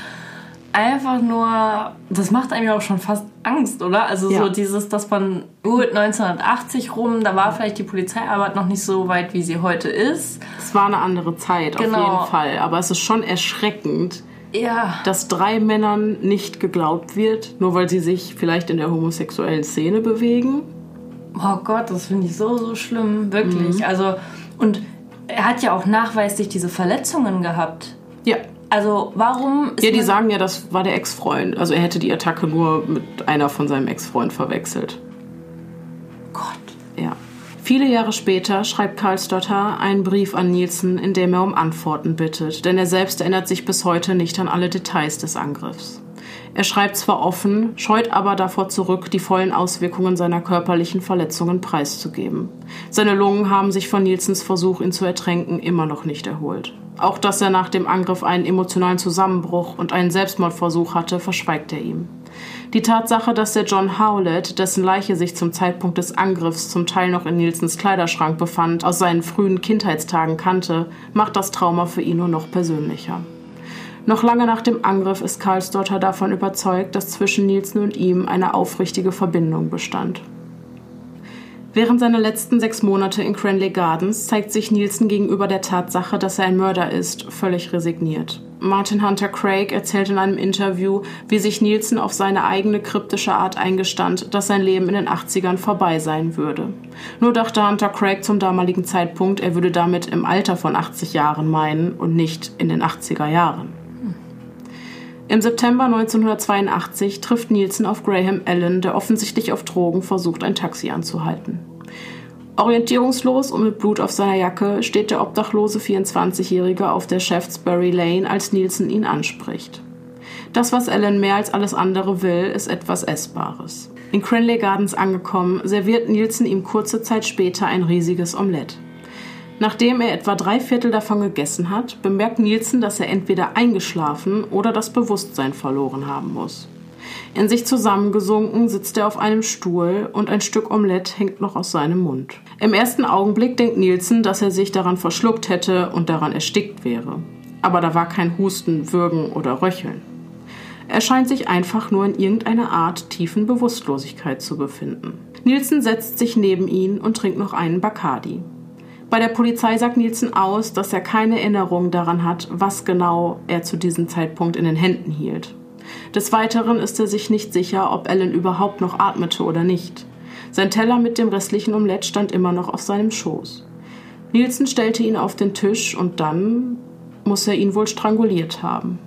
einfach nur. Das macht einem ja auch schon fast Angst, oder? Also, ja. so dieses, dass man. Uh, 1980 rum, da war vielleicht die Polizeiarbeit noch nicht so weit, wie sie heute ist. Es war eine andere Zeit, genau. auf jeden Fall. Aber es ist schon erschreckend. Ja. Dass drei Männern nicht geglaubt wird, nur weil sie sich vielleicht in der homosexuellen Szene bewegen. Oh Gott, das finde ich so, so schlimm. Wirklich. Mhm. Also, und er hat ja auch nachweislich diese Verletzungen gehabt. Ja. Also warum Ja, die sagen ja, das war der Ex-Freund. Also er hätte die Attacke nur mit einer von seinem Ex-Freund verwechselt. Gott. Ja. Viele Jahre später schreibt Karl Stotter einen Brief an Nielsen, in dem er um Antworten bittet, denn er selbst erinnert sich bis heute nicht an alle Details des Angriffs. Er schreibt zwar offen, scheut aber davor zurück, die vollen Auswirkungen seiner körperlichen Verletzungen preiszugeben. Seine Lungen haben sich von Nielsens Versuch, ihn zu ertränken, immer noch nicht erholt. Auch dass er nach dem Angriff einen emotionalen Zusammenbruch und einen Selbstmordversuch hatte, verschweigt er ihm. Die Tatsache, dass der John Howlett, dessen Leiche sich zum Zeitpunkt des Angriffs zum Teil noch in Nielsens Kleiderschrank befand, aus seinen frühen Kindheitstagen kannte, macht das Trauma für ihn nur noch persönlicher. Noch lange nach dem Angriff ist Karlsdotter davon überzeugt, dass zwischen Nielsen und ihm eine aufrichtige Verbindung bestand. Während seiner letzten sechs Monate in Cranley Gardens zeigt sich Nielsen gegenüber der Tatsache, dass er ein Mörder ist, völlig resigniert. Martin Hunter Craig erzählt in einem Interview, wie sich Nielsen auf seine eigene kryptische Art eingestand, dass sein Leben in den 80ern vorbei sein würde. Nur dachte Hunter Craig zum damaligen Zeitpunkt, er würde damit im Alter von 80 Jahren meinen und nicht in den 80er Jahren. Im September 1982 trifft Nielsen auf Graham Allen, der offensichtlich auf Drogen versucht, ein Taxi anzuhalten. Orientierungslos und mit Blut auf seiner Jacke steht der obdachlose 24-Jährige auf der Shaftesbury Lane, als Nielsen ihn anspricht. Das, was Allen mehr als alles andere will, ist etwas Essbares. In Cranley Gardens angekommen, serviert Nielsen ihm kurze Zeit später ein riesiges Omelett. Nachdem er etwa drei Viertel davon gegessen hat, bemerkt Nielsen, dass er entweder eingeschlafen oder das Bewusstsein verloren haben muss. In sich zusammengesunken sitzt er auf einem Stuhl und ein Stück Omelett hängt noch aus seinem Mund. Im ersten Augenblick denkt Nielsen, dass er sich daran verschluckt hätte und daran erstickt wäre. Aber da war kein Husten, Würgen oder Röcheln. Er scheint sich einfach nur in irgendeiner Art tiefen Bewusstlosigkeit zu befinden. Nielsen setzt sich neben ihn und trinkt noch einen Bacardi. Bei der Polizei sagt Nielsen aus, dass er keine Erinnerung daran hat, was genau er zu diesem Zeitpunkt in den Händen hielt. Des Weiteren ist er sich nicht sicher, ob Ellen überhaupt noch atmete oder nicht. Sein Teller mit dem restlichen Omelett stand immer noch auf seinem Schoß. Nielsen stellte ihn auf den Tisch und dann muss er ihn wohl stranguliert haben.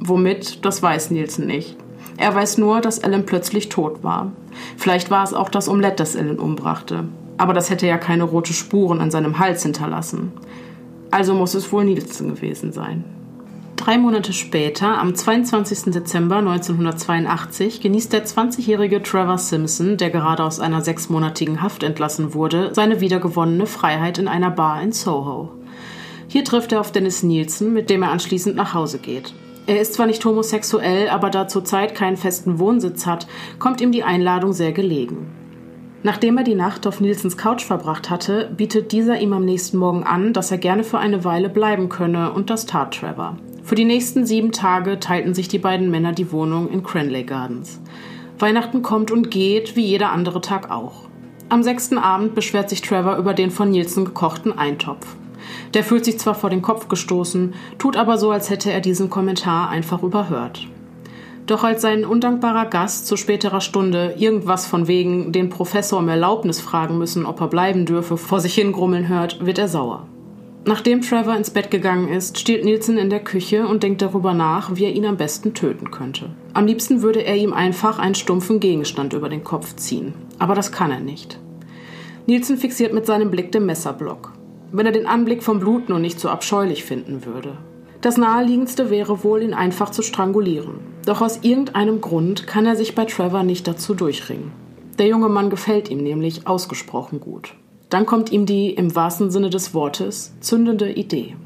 Womit, das weiß Nielsen nicht. Er weiß nur, dass Ellen plötzlich tot war. Vielleicht war es auch das Omelett, das Ellen umbrachte. Aber das hätte ja keine rote Spuren an seinem Hals hinterlassen. Also muss es wohl Nielsen gewesen sein. Drei Monate später, am 22. Dezember 1982, genießt der 20-jährige Trevor Simpson, der gerade aus einer sechsmonatigen Haft entlassen wurde, seine wiedergewonnene Freiheit in einer Bar in Soho. Hier trifft er auf Dennis Nielsen, mit dem er anschließend nach Hause geht. Er ist zwar nicht homosexuell, aber da zurzeit keinen festen Wohnsitz hat, kommt ihm die Einladung sehr gelegen. Nachdem er die Nacht auf Nielsens Couch verbracht hatte, bietet dieser ihm am nächsten Morgen an, dass er gerne für eine Weile bleiben könne, und das tat Trevor. Für die nächsten sieben Tage teilten sich die beiden Männer die Wohnung in Cranley Gardens. Weihnachten kommt und geht, wie jeder andere Tag auch. Am sechsten Abend beschwert sich Trevor über den von Nielsen gekochten Eintopf. Der fühlt sich zwar vor den Kopf gestoßen, tut aber so, als hätte er diesen Kommentar einfach überhört. Doch als sein undankbarer Gast zu späterer Stunde irgendwas von wegen den Professor um Erlaubnis fragen müssen, ob er bleiben dürfe, vor sich hingrummeln hört, wird er sauer. Nachdem Trevor ins Bett gegangen ist, steht Nielsen in der Küche und denkt darüber nach, wie er ihn am besten töten könnte. Am liebsten würde er ihm einfach einen stumpfen Gegenstand über den Kopf ziehen. Aber das kann er nicht. Nielsen fixiert mit seinem Blick den Messerblock wenn er den Anblick vom Blut nur nicht so abscheulich finden würde. Das naheliegendste wäre wohl, ihn einfach zu strangulieren. Doch aus irgendeinem Grund kann er sich bei Trevor nicht dazu durchringen. Der junge Mann gefällt ihm nämlich ausgesprochen gut. Dann kommt ihm die, im wahrsten Sinne des Wortes, zündende Idee.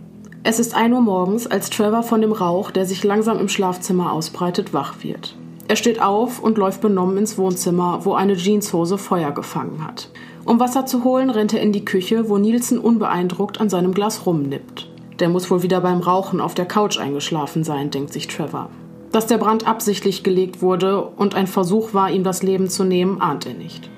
Es ist 1 Uhr morgens, als Trevor von dem Rauch, der sich langsam im Schlafzimmer ausbreitet, wach wird. Er steht auf und läuft benommen ins Wohnzimmer, wo eine Jeanshose Feuer gefangen hat. Um Wasser zu holen, rennt er in die Küche, wo Nielsen unbeeindruckt an seinem Glas rumnippt. Der muss wohl wieder beim Rauchen auf der Couch eingeschlafen sein, denkt sich Trevor. Dass der Brand absichtlich gelegt wurde und ein Versuch war, ihm das Leben zu nehmen, ahnt er nicht.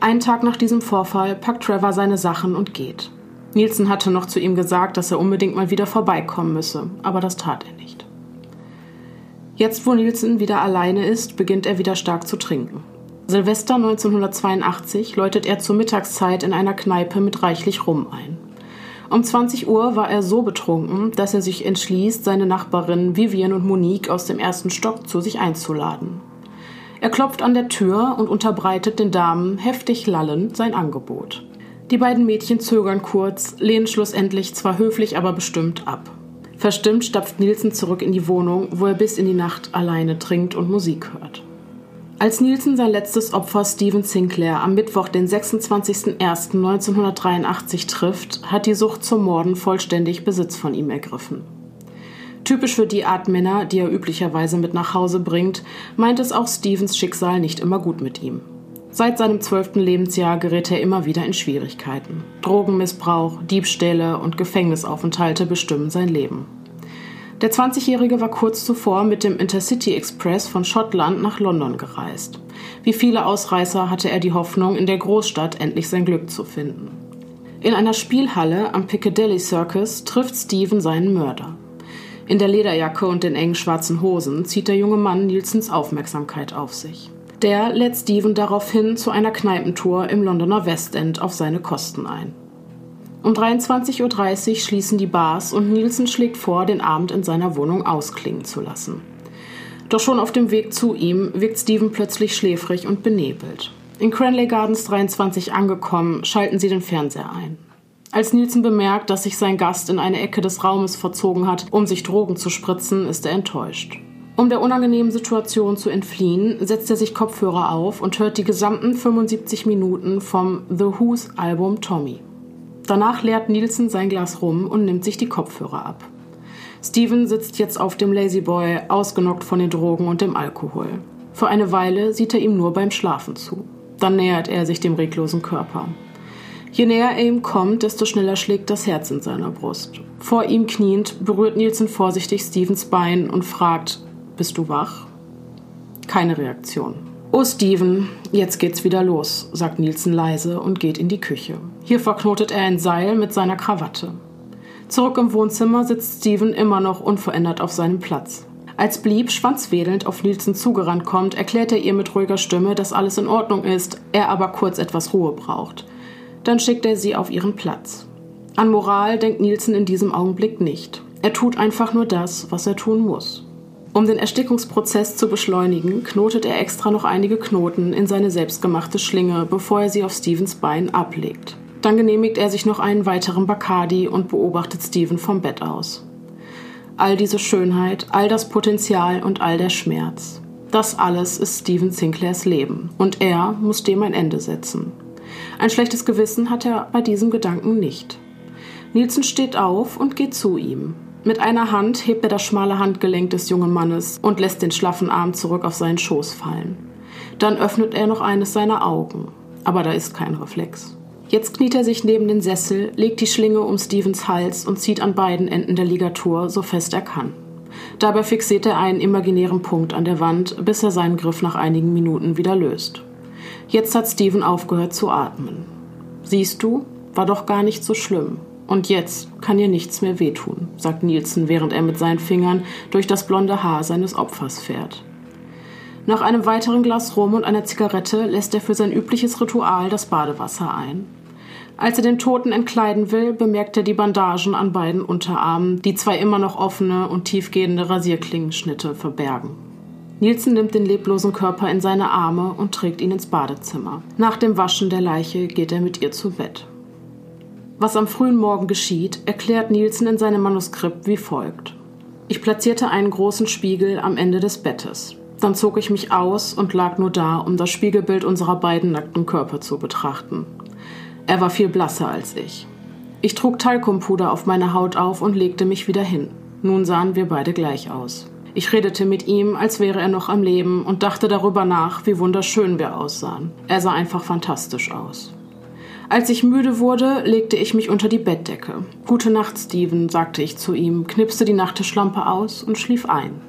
Einen Tag nach diesem Vorfall packt Trevor seine Sachen und geht. Nielsen hatte noch zu ihm gesagt, dass er unbedingt mal wieder vorbeikommen müsse, aber das tat er nicht. Jetzt, wo Nielsen wieder alleine ist, beginnt er wieder stark zu trinken. Silvester 1982 läutet er zur Mittagszeit in einer Kneipe mit reichlich Rum ein. Um 20 Uhr war er so betrunken, dass er sich entschließt, seine Nachbarinnen Vivian und Monique aus dem ersten Stock zu sich einzuladen. Er klopft an der Tür und unterbreitet den Damen heftig lallend sein Angebot. Die beiden Mädchen zögern kurz, lehnen schlussendlich zwar höflich, aber bestimmt ab. Verstimmt stapft Nielsen zurück in die Wohnung, wo er bis in die Nacht alleine trinkt und Musik hört. Als Nielsen sein letztes Opfer Stephen Sinclair am Mittwoch, den 26.01.1983 trifft, hat die Sucht zum Morden vollständig Besitz von ihm ergriffen. Typisch für die Art Männer, die er üblicherweise mit nach Hause bringt, meint es auch Stevens Schicksal nicht immer gut mit ihm. Seit seinem zwölften Lebensjahr gerät er immer wieder in Schwierigkeiten. Drogenmissbrauch, Diebstähle und Gefängnisaufenthalte bestimmen sein Leben. Der 20-Jährige war kurz zuvor mit dem Intercity Express von Schottland nach London gereist. Wie viele Ausreißer hatte er die Hoffnung, in der Großstadt endlich sein Glück zu finden. In einer Spielhalle am Piccadilly Circus trifft Stephen seinen Mörder. In der Lederjacke und den engen schwarzen Hosen zieht der junge Mann Nielsens Aufmerksamkeit auf sich. Der lädt Stephen daraufhin zu einer Kneipentour im Londoner Westend auf seine Kosten ein. Um 23.30 Uhr schließen die Bars und Nielsen schlägt vor, den Abend in seiner Wohnung ausklingen zu lassen. Doch schon auf dem Weg zu ihm wirkt Steven plötzlich schläfrig und benebelt. In Cranley Gardens 23 angekommen, schalten sie den Fernseher ein. Als Nielsen bemerkt, dass sich sein Gast in eine Ecke des Raumes verzogen hat, um sich Drogen zu spritzen, ist er enttäuscht. Um der unangenehmen Situation zu entfliehen, setzt er sich Kopfhörer auf und hört die gesamten 75 Minuten vom The Who's Album Tommy. Danach leert Nielsen sein Glas rum und nimmt sich die Kopfhörer ab. Steven sitzt jetzt auf dem Lazyboy, ausgenockt von den Drogen und dem Alkohol. Für eine Weile sieht er ihm nur beim Schlafen zu. Dann nähert er sich dem reglosen Körper. Je näher er ihm kommt, desto schneller schlägt das Herz in seiner Brust. Vor ihm kniend berührt Nielsen vorsichtig Stevens Bein und fragt: Bist du wach? Keine Reaktion. Oh, Steven, jetzt geht's wieder los, sagt Nielsen leise und geht in die Küche. Hier verknotet er ein Seil mit seiner Krawatte. Zurück im Wohnzimmer sitzt Steven immer noch unverändert auf seinem Platz. Als Blieb schwanzwedelnd auf Nielsen zugerannt kommt, erklärt er ihr mit ruhiger Stimme, dass alles in Ordnung ist, er aber kurz etwas Ruhe braucht. Dann schickt er sie auf ihren Platz. An Moral denkt Nielsen in diesem Augenblick nicht. Er tut einfach nur das, was er tun muss. Um den Erstickungsprozess zu beschleunigen, knotet er extra noch einige Knoten in seine selbstgemachte Schlinge, bevor er sie auf Stevens Bein ablegt. Dann genehmigt er sich noch einen weiteren Bacardi und beobachtet Steven vom Bett aus all diese Schönheit, all das Potenzial und all der Schmerz. Das alles ist Stephen Sinclairs Leben und er muss dem ein Ende setzen. Ein schlechtes Gewissen hat er bei diesem Gedanken nicht. Nielsen steht auf und geht zu ihm. Mit einer Hand hebt er das schmale Handgelenk des jungen Mannes und lässt den schlaffen Arm zurück auf seinen Schoß fallen. Dann öffnet er noch eines seiner Augen, aber da ist kein Reflex. Jetzt kniet er sich neben den Sessel, legt die Schlinge um Stevens Hals und zieht an beiden Enden der Ligatur so fest er kann. Dabei fixiert er einen imaginären Punkt an der Wand, bis er seinen Griff nach einigen Minuten wieder löst. Jetzt hat Steven aufgehört zu atmen. Siehst du, war doch gar nicht so schlimm. Und jetzt kann ihr nichts mehr wehtun, sagt Nielsen, während er mit seinen Fingern durch das blonde Haar seines Opfers fährt. Nach einem weiteren Glas Rum und einer Zigarette lässt er für sein übliches Ritual das Badewasser ein. Als er den Toten entkleiden will, bemerkt er die Bandagen an beiden Unterarmen, die zwei immer noch offene und tiefgehende Rasierklingenschnitte verbergen. Nielsen nimmt den leblosen Körper in seine Arme und trägt ihn ins Badezimmer. Nach dem Waschen der Leiche geht er mit ihr zu Bett. Was am frühen Morgen geschieht, erklärt Nielsen in seinem Manuskript wie folgt. Ich platzierte einen großen Spiegel am Ende des Bettes. Dann zog ich mich aus und lag nur da, um das Spiegelbild unserer beiden nackten Körper zu betrachten. Er war viel blasser als ich. Ich trug Talkumpuder auf meine Haut auf und legte mich wieder hin. Nun sahen wir beide gleich aus. Ich redete mit ihm, als wäre er noch am Leben und dachte darüber nach, wie wunderschön wir aussahen. Er sah einfach fantastisch aus. Als ich müde wurde, legte ich mich unter die Bettdecke. Gute Nacht, Steven, sagte ich zu ihm, knipste die Nachttischlampe aus und schlief ein.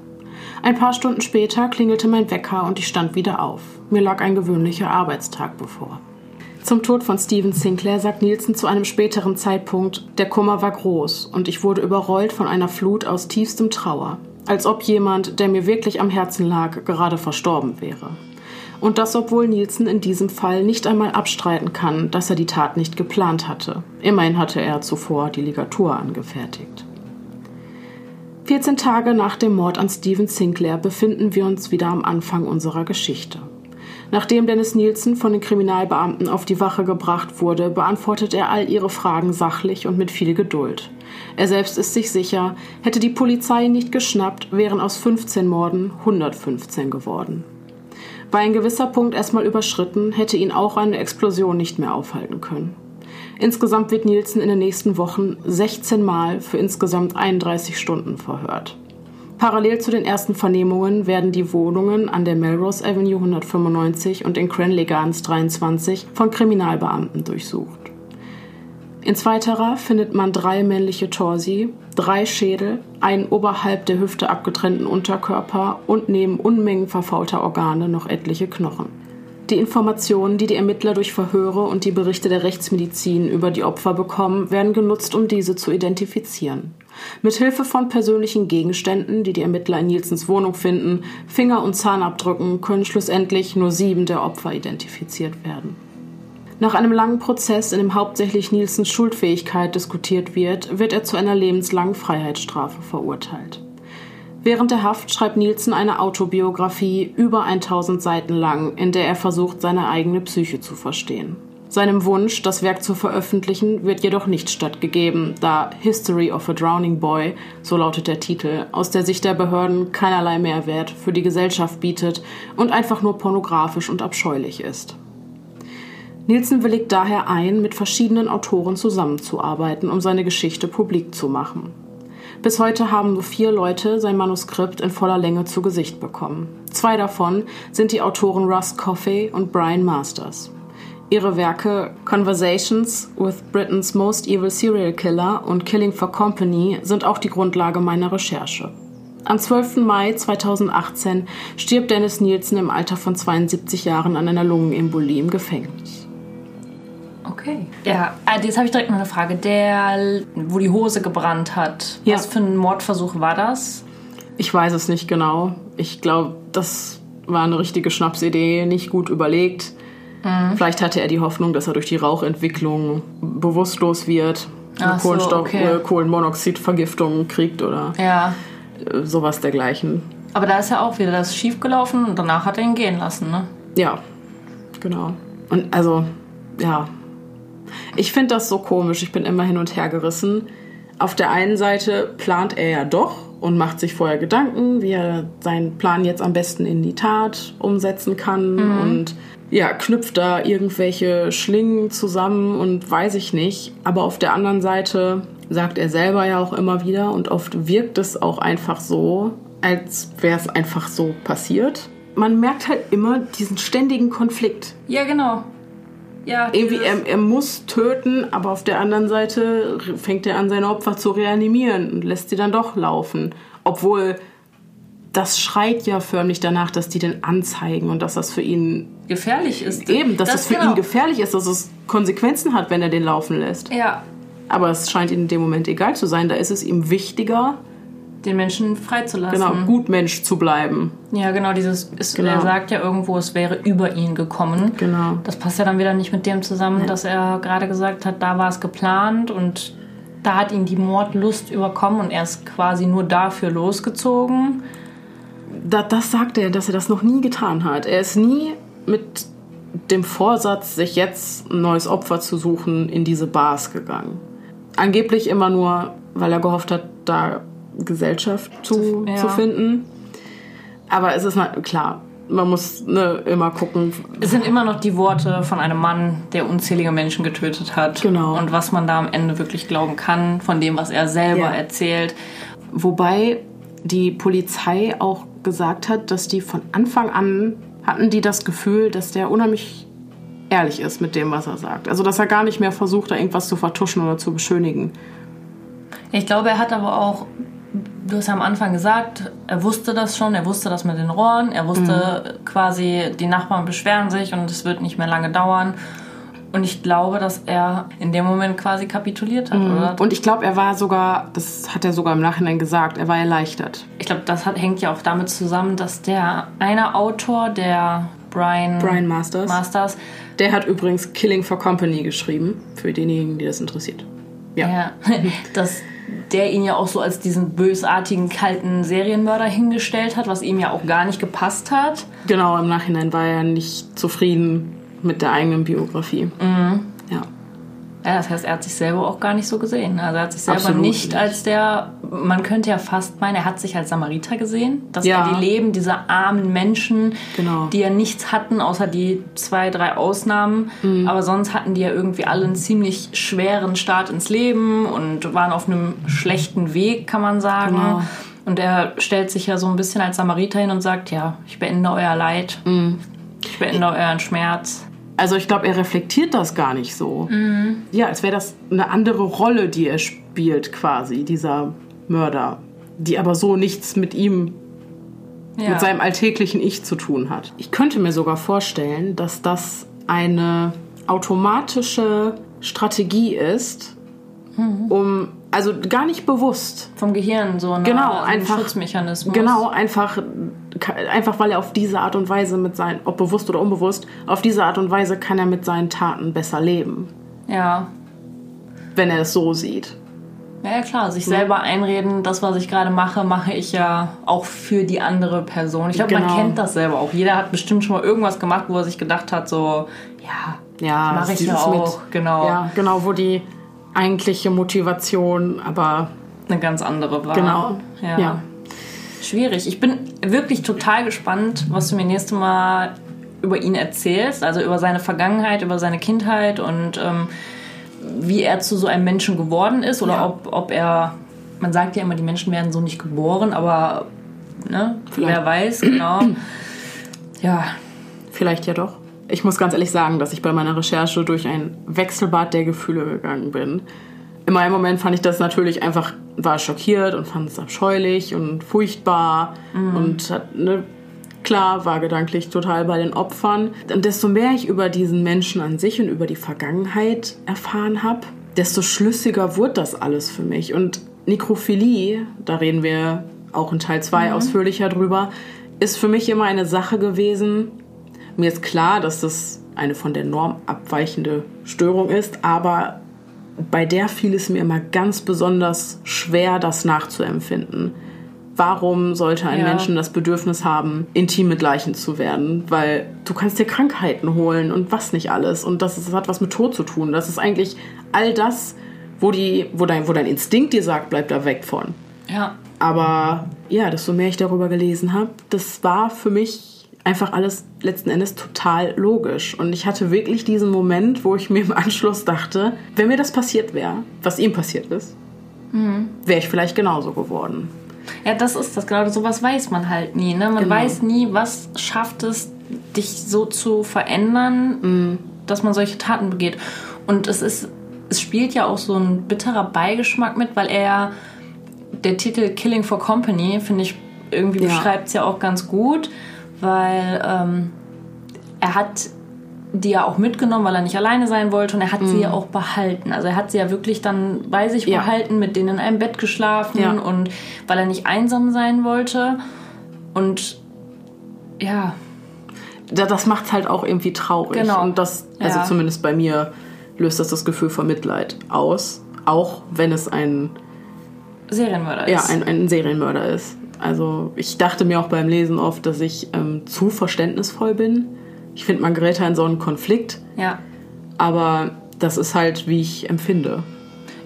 Ein paar Stunden später klingelte mein Wecker und ich stand wieder auf. Mir lag ein gewöhnlicher Arbeitstag bevor. Zum Tod von Stephen Sinclair sagt Nielsen zu einem späteren Zeitpunkt, der Kummer war groß und ich wurde überrollt von einer Flut aus tiefstem Trauer, als ob jemand, der mir wirklich am Herzen lag, gerade verstorben wäre. Und das, obwohl Nielsen in diesem Fall nicht einmal abstreiten kann, dass er die Tat nicht geplant hatte. Immerhin hatte er zuvor die Ligatur angefertigt. 14 Tage nach dem Mord an Stephen Sinclair befinden wir uns wieder am Anfang unserer Geschichte. Nachdem Dennis Nielsen von den Kriminalbeamten auf die Wache gebracht wurde, beantwortet er all ihre Fragen sachlich und mit viel Geduld. Er selbst ist sich sicher, hätte die Polizei nicht geschnappt, wären aus 15 Morden 115 geworden. War ein gewisser Punkt erstmal überschritten, hätte ihn auch eine Explosion nicht mehr aufhalten können. Insgesamt wird Nielsen in den nächsten Wochen 16 Mal für insgesamt 31 Stunden verhört. Parallel zu den ersten Vernehmungen werden die Wohnungen an der Melrose Avenue 195 und in Cranley Gardens 23 von Kriminalbeamten durchsucht. In zweiterer findet man drei männliche Torsi, drei Schädel, einen oberhalb der Hüfte abgetrennten Unterkörper und neben Unmengen verfaulter Organe noch etliche Knochen. Die Informationen, die die Ermittler durch Verhöre und die Berichte der Rechtsmedizin über die Opfer bekommen, werden genutzt, um diese zu identifizieren. Mit Hilfe von persönlichen Gegenständen, die die Ermittler in Nielsens Wohnung finden, Finger- und Zahnabdrücken, können schlussendlich nur sieben der Opfer identifiziert werden. Nach einem langen Prozess, in dem hauptsächlich Nielsens Schuldfähigkeit diskutiert wird, wird er zu einer lebenslangen Freiheitsstrafe verurteilt. Während der Haft schreibt Nielsen eine Autobiografie über 1000 Seiten lang, in der er versucht, seine eigene Psyche zu verstehen. Seinem Wunsch, das Werk zu veröffentlichen, wird jedoch nicht stattgegeben, da History of a Drowning Boy, so lautet der Titel, aus der Sicht der Behörden keinerlei Mehrwert für die Gesellschaft bietet und einfach nur pornografisch und abscheulich ist. Nielsen willigt daher ein, mit verschiedenen Autoren zusammenzuarbeiten, um seine Geschichte publik zu machen. Bis heute haben nur vier Leute sein Manuskript in voller Länge zu Gesicht bekommen. Zwei davon sind die Autoren Russ Coffey und Brian Masters. Ihre Werke Conversations with Britain's Most Evil Serial Killer und Killing for Company sind auch die Grundlage meiner Recherche. Am 12. Mai 2018 stirbt Dennis Nielsen im Alter von 72 Jahren an einer Lungenembolie im Gefängnis. Okay. Ja, äh, jetzt habe ich direkt noch eine Frage. Der, wo die Hose gebrannt hat, ja. was für ein Mordversuch war das? Ich weiß es nicht genau. Ich glaube, das war eine richtige Schnapsidee, nicht gut überlegt. Mhm. Vielleicht hatte er die Hoffnung, dass er durch die Rauchentwicklung bewusstlos wird, eine Ach so, Kohlenstoff, okay. äh, Kohlenmonoxidvergiftung kriegt oder Ja. äh, sowas dergleichen. Aber da ist ja auch wieder das schiefgelaufen und danach hat er ihn gehen lassen, ne? Ja, genau. Und also, ja. Ich finde das so komisch. Ich bin immer hin und her gerissen. Auf der einen Seite plant er ja doch und macht sich vorher Gedanken, wie er seinen Plan jetzt am besten in die Tat umsetzen kann und ja, knüpft da irgendwelche Schlingen zusammen und weiß ich nicht. Aber auf der anderen Seite sagt er selber ja auch immer wieder und oft wirkt es auch einfach so, als wäre es einfach so passiert. Man merkt halt immer diesen ständigen Konflikt. Ja, genau. Ja, Irgendwie, er, er muss töten, aber auf der anderen Seite fängt er an, seine Opfer zu reanimieren und lässt sie dann doch laufen. Obwohl das schreit ja förmlich danach, dass die den anzeigen und dass das für ihn gefährlich ist. eben, dass das, für genau. ihn gefährlich ist, dass es Konsequenzen hat, wenn er den laufen lässt. Ja, Aber es scheint ihm in dem Moment egal zu sein. Da ist es ihm wichtiger, den Menschen freizulassen. genau, Gutmensch zu bleiben. Ja, genau, dieses, ist, Genau. er sagt ja irgendwo, es wäre über ihn gekommen. Genau. Das passt ja dann wieder nicht mit dem zusammen, dass er gerade gesagt hat, da war es geplant und da hat ihn die Mordlust überkommen und er ist quasi nur dafür losgezogen. Da, das sagt er, dass er das noch nie getan hat. Er ist nie mit dem Vorsatz, sich jetzt ein neues Opfer zu suchen, in diese Bars gegangen. Angeblich immer nur, weil er gehofft hat, da Gesellschaft zu, Ja. zu finden. Aber es ist na, klar, man muss ne, immer gucken. Es sind immer noch die Worte von einem Mann, der unzählige Menschen getötet hat. Genau. Und was man da am Ende wirklich glauben kann, von dem, was er selber Ja. erzählt. Wobei die Polizei auch gesagt hat, dass die von Anfang an hatten die das Gefühl, dass der unheimlich ehrlich ist mit dem, was er sagt. Also dass er gar nicht mehr versucht, da irgendwas zu vertuschen oder zu beschönigen. Ich glaube, er hat aber auch, du hast ja am Anfang gesagt, er wusste das schon, er wusste das mit den Rohren, er wusste quasi, die Nachbarn beschweren sich und es wird nicht mehr lange dauern. Und ich glaube, dass er in dem Moment quasi kapituliert hat, oder? Und ich glaube, er war sogar, das hat er sogar im Nachhinein gesagt, er war erleichtert. Ich glaube, das hat, hängt ja auch damit zusammen, dass der eine Autor, der Brian, Brian Masters. Masters, Der hat übrigens Killing for Company geschrieben, für diejenigen, die das interessiert. Ja. ja, dass der ihn ja auch so als diesen bösartigen, kalten Serienmörder hingestellt hat, was ihm ja auch gar nicht gepasst hat. Genau, im Nachhinein war er nicht zufrieden mit der eigenen Biografie. Ja. Ja, das heißt, er hat sich selber auch gar nicht so gesehen. Also er hat sich selber Absolut nicht nicht. als der, man könnte ja fast meinen, er hat sich als Samariter gesehen, dass Ja. er die Leben dieser armen Menschen, Genau. die ja nichts hatten, außer die zwei, drei Ausnahmen, Mhm. aber sonst hatten die ja irgendwie alle einen ziemlich schweren Start ins Leben und waren auf einem schlechten Weg, kann man sagen. Genau. Und er stellt sich ja so ein bisschen als Samariter hin und sagt, ja, ich beende euer Leid, Mhm. ich beende euren Schmerz. Also ich glaube, er reflektiert das gar nicht so. Ja, als wäre das eine andere Rolle, die er spielt quasi, dieser Mörder. Die aber so nichts mit ihm, Ja. mit seinem alltäglichen Ich zu tun hat. Ich könnte mir sogar vorstellen, dass das eine automatische Strategie ist, um, also gar nicht bewusst, Vom Gehirn so eine, Genau, einfach- Schutzmechanismus. Genau, einfach, einfach weil er auf diese Art und Weise mit seinen, ob bewusst oder unbewusst, auf diese Art und Weise kann er mit seinen Taten besser leben, Ja. wenn er es so sieht. Ja, klar, sich selber einreden, das, was ich gerade mache, mache ich ja auch für die andere Person. Ich glaube, man Genau. kennt das selber auch. Jeder hat bestimmt schon mal irgendwas gemacht, wo er sich gedacht hat, so, ja, Ja, mache ich ja auch, genau, Ja, genau, wo die eigentliche Motivation, aber eine ganz andere war. genau. Ja. ja. Schwierig. Ich bin wirklich total gespannt, was du mir nächstes Mal über ihn erzählst, also über seine Vergangenheit, über seine Kindheit und ähm, wie er zu so einem Menschen geworden ist oder Ja. ob, ob er, man sagt ja immer, die Menschen werden so nicht geboren, aber ne, Vielleicht. wer weiß, genau. Ja, Vielleicht ja doch. Ich muss ganz ehrlich sagen, dass ich bei meiner Recherche durch ein Wechselbad der Gefühle gegangen bin. In meinem Moment fand ich das natürlich einfach, war schockiert und fand es abscheulich und furchtbar und hat, ne, klar, war gedanklich total bei den Opfern. Und desto mehr ich über diesen Menschen an sich und über die Vergangenheit erfahren habe, desto schlüssiger wurde das alles für mich. Und Nekrophilie, da reden wir auch in Teil 2 ausführlicher drüber, ist für mich immer eine Sache gewesen. Mir ist klar, dass das eine von der Norm abweichende Störung ist, aber bei der fiel es mir immer ganz besonders schwer, das nachzuempfinden. Warum sollte ein Ja. Menschen das Bedürfnis haben, intim mit Leichen zu werden? Weil du kannst dir Krankheiten holen und was nicht alles. Und das, ist, das hat was mit Tod zu tun. Das ist eigentlich all das, wo, die, wo, dein, wo dein Instinkt dir sagt, bleib da weg von. Ja. Aber ja, desto mehr ich darüber gelesen habe, das war für mich einfach alles letzten Endes total logisch. Und ich hatte wirklich diesen Moment, wo ich mir im Anschluss dachte, wenn mir das passiert wäre, was ihm passiert ist, wäre ich vielleicht genauso geworden. Ja, das ist das, genau, sowas weiß man halt nie. Ne? Man Genau. weiß nie, was schafft es, dich so zu verändern, Mhm. dass man solche Taten begeht. Und es ist, es spielt ja auch so ein bitterer Beigeschmack mit, weil er ja, der Titel Killing for Company, finde ich, irgendwie Ja. beschreibt es ja auch ganz gut, weil ähm, er hat die ja auch mitgenommen, weil er nicht alleine sein wollte und er hat sie ja auch behalten. Also er hat sie ja wirklich dann bei sich Mhm. Ja. behalten, mit denen in einem Bett geschlafen Ja. und weil er nicht einsam sein wollte. Und ja, Da- Das macht es halt auch irgendwie traurig. Genau. Und das, also Ja. zumindest bei mir, löst das das Gefühl von Mitleid aus. Auch wenn es ein Serienmörder ja, ist. ein, ein Serienmörder ist. Also ich dachte mir auch beim Lesen oft, dass ich ähm, zu verständnisvoll bin. Ich finde, man gerät in so einen Konflikt, ja. aber das ist halt, wie ich empfinde.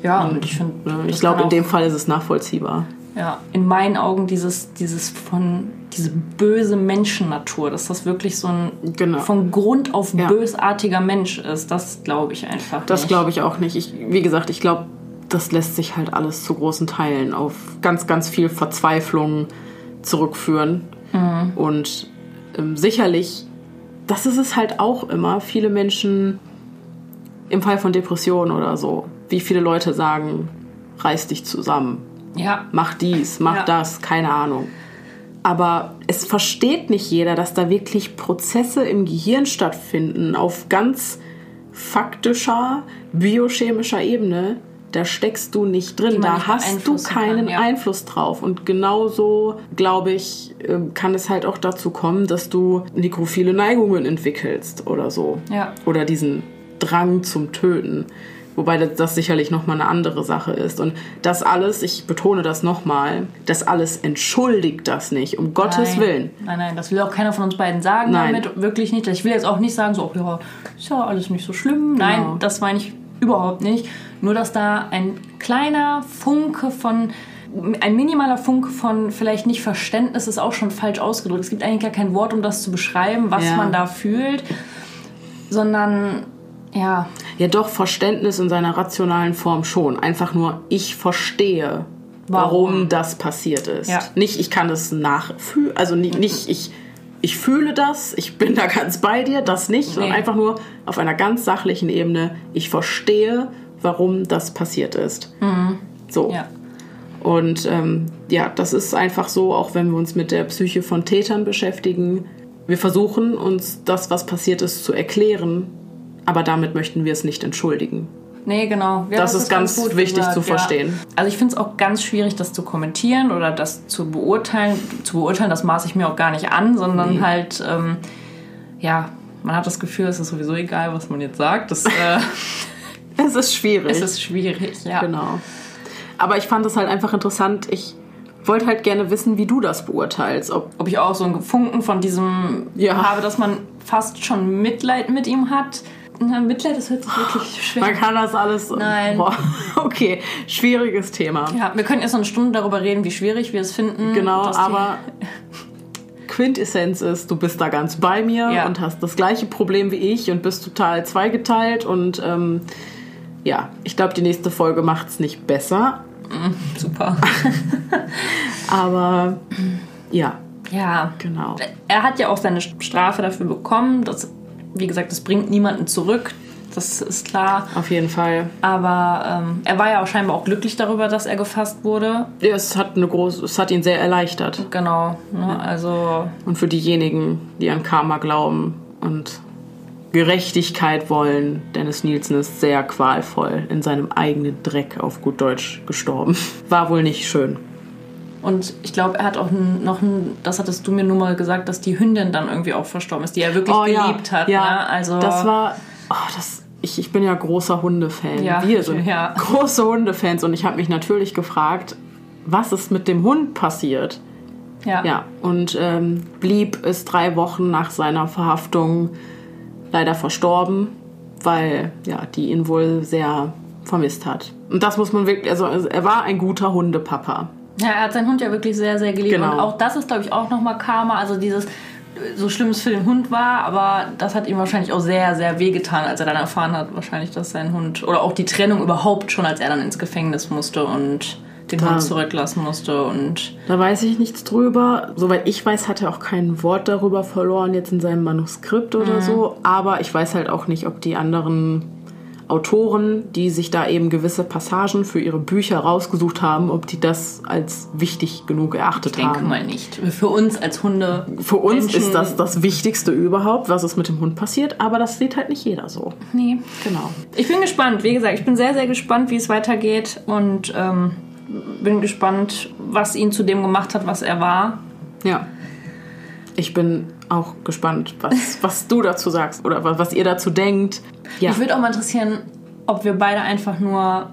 Ja, und ich finde, Ne? das Ich glaube, in dem Fall ist es nachvollziehbar. ja, in meinen Augen dieses, dieses von, diese böse Menschennatur, dass das wirklich so ein Genau. von Grund auf Ja. bösartiger Mensch ist, das glaube ich einfach Das nicht. glaube ich auch nicht. Ich, wie gesagt, ich glaube, das lässt sich halt alles zu großen Teilen auf ganz, ganz viel Verzweiflung zurückführen. Und ähm, sicherlich, das ist es halt auch immer. Viele Menschen im Fall von Depressionen oder so, wie viele Leute sagen, reiß dich zusammen, Ja, mach dies, mach Ja. das, keine Ahnung. Aber es versteht nicht jeder, dass da wirklich Prozesse im Gehirn stattfinden auf ganz faktischer, biochemischer Ebene. Da steckst du nicht drin, da hast du keinen kann, ja. Einfluss drauf. Und genauso, glaube ich, ähm, kann es halt auch dazu kommen, dass du nekrophile Neigungen entwickelst oder so. Ja. Oder diesen Drang zum Töten. Wobei das, das sicherlich nochmal eine andere Sache ist. Und das alles, ich betone das nochmal, das alles entschuldigt das nicht, um Gottes nein. Willen. Nein, nein, das will auch keiner von uns beiden sagen Nein. damit. Wirklich nicht. Ich will jetzt auch nicht sagen, so, ach ja, ist ja alles nicht so schlimm. Nein, Genau. das meine ich überhaupt nicht. Nur, dass da ein kleiner Funke von, ein minimaler Funke von vielleicht nicht Verständnis ist auch schon falsch ausgedrückt. Es gibt eigentlich gar kein Wort, um das zu beschreiben, was Ja. man da fühlt, sondern ja, Ja, doch, Verständnis in seiner rationalen Form schon. Einfach nur, ich verstehe, warum, Warum. das passiert ist. Ja. Nicht, ich kann es nachfühlen, also nicht, nicht ich, ich fühle das, ich bin da ganz bei dir, das nicht, sondern Nee. einfach nur auf einer ganz sachlichen Ebene, ich verstehe, warum das passiert ist. So. ja. Und ähm, ja, das ist einfach so, auch wenn wir uns mit der Psyche von Tätern beschäftigen. Wir versuchen uns das, was passiert ist, zu erklären, aber damit möchten wir es nicht entschuldigen. Nee, genau. Ja, Das ist ganz gut wichtig zu verstehen. Ja. Also ich finde es auch ganz schwierig, das zu kommentieren oder das zu beurteilen. Zu beurteilen, das maße ich mir auch gar nicht an, sondern halt, ähm, ja, man hat das Gefühl, es ist sowieso egal, was man jetzt sagt. Das, äh, Es ist schwierig. es ist schwierig, ja. genau. Aber ich fand es halt einfach interessant. Ich wollte halt gerne wissen, wie du das beurteilst. Ob Ob ich auch so einen Funken von diesem Ja. habe, dass man fast schon Mitleid mit ihm hat. Na, Mitleid, das hört sich wirklich schwer man kann das alles. Nein. Boah, okay, schwieriges Thema. Ja, wir können jetzt noch eine Stunde darüber reden, wie schwierig wir es finden. Genau, dass aber Quintessenz ist, du bist da ganz bei mir Ja. und hast das gleiche Problem wie ich und bist total zweigeteilt und ähm, ja, ich glaube, die nächste Folge macht es nicht besser, Super. aber ja, Ja, genau. er hat ja auch seine Strafe dafür bekommen. Das, wie gesagt, das bringt niemanden zurück. Das ist klar. Auf jeden Fall. Aber ähm, er war ja auch scheinbar auch glücklich darüber, dass er gefasst wurde. Ja, es hat eine große, es hat ihn sehr erleichtert. Genau. Ne? Also, Und für diejenigen, die an Karma glauben und Gerechtigkeit wollen, Dennis Nielsen ist sehr qualvoll in seinem eigenen Dreck auf gut Deutsch gestorben. War wohl nicht schön. Und ich glaube, er hat auch noch ein, das hattest du mir nur mal gesagt, dass die Hündin dann irgendwie auch verstorben ist, die er wirklich Oh, ja. geliebt hat. Ja, Ne? Also das war, oh, das, ich, ich bin ja großer Hundefan. Ja, Wir sind ja. große Hundefans und ich habe mich natürlich gefragt, was ist mit dem Hund passiert? ja. Ja, und ähm, blieb ist drei Wochen nach seiner Verhaftung leider verstorben, weil ja, die ihn wohl sehr vermisst hat. Und das muss man wirklich, also er war ein guter Hundepapa. Ja, er hat seinen Hund ja wirklich sehr, sehr geliebt. Genau. Und auch das ist, glaube ich, auch nochmal Karma. Also dieses, so schlimm es für den Hund war, aber das hat ihm wahrscheinlich auch sehr, sehr wehgetan, als er dann erfahren hat, wahrscheinlich, dass sein Hund, oder auch die Trennung überhaupt schon, als er dann ins Gefängnis musste und den Da- Hund zurücklassen musste und Da weiß ich nichts drüber. Soweit ich weiß, hat er auch kein Wort darüber verloren, jetzt in seinem Manuskript oder so. Aber ich weiß halt auch nicht, ob die anderen Autoren, die sich da eben gewisse Passagen für ihre Bücher rausgesucht haben, ob die das als wichtig genug erachtet ich denke haben. mal nicht. Für uns als Hunde. Für uns Menschen- ist das das Wichtigste überhaupt, was ist mit dem Hund passiert, aber das sieht halt nicht jeder so. Nee. Genau. Ich bin gespannt. Wie gesagt, ich bin sehr, sehr gespannt, wie es weitergeht und ähm, bin gespannt, was ihn zu dem gemacht hat, was er war. Ja. Ich bin auch gespannt, was, was du dazu sagst oder was, was ihr dazu denkt. Ja. Mich würde auch mal interessieren, ob wir beide einfach nur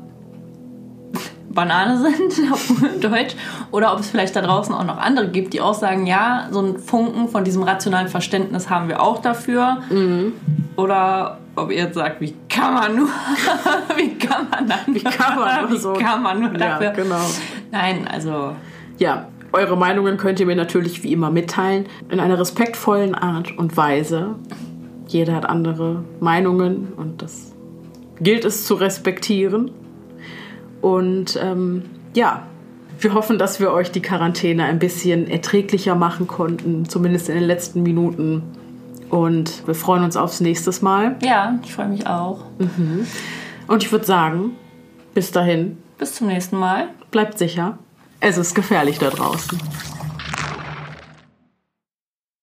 Banane sind auf Deutsch oder ob es vielleicht da draußen auch noch andere gibt, die auch sagen, ja, so einen Funken von diesem rationalen Verständnis haben wir auch dafür. Mhm. Oder ob ihr jetzt sagt, wie kann man nur, wie kann man dann, wie kann man nur wie so- kann man nur Ja, dafür. genau. Nein, also Ja, eure Meinungen könnt ihr mir natürlich wie immer mitteilen. In einer respektvollen Art und Weise. Jeder hat andere Meinungen und das gilt es zu respektieren. Und ähm, ja, wir hoffen, dass wir euch die Quarantäne ein bisschen erträglicher machen konnten, zumindest in den letzten Minuten. Und wir freuen uns aufs nächste Mal. ja, ich freue mich auch. Und ich würde sagen, bis dahin, Bis zum nächsten Mal. bleibt sicher. Es ist gefährlich da draußen.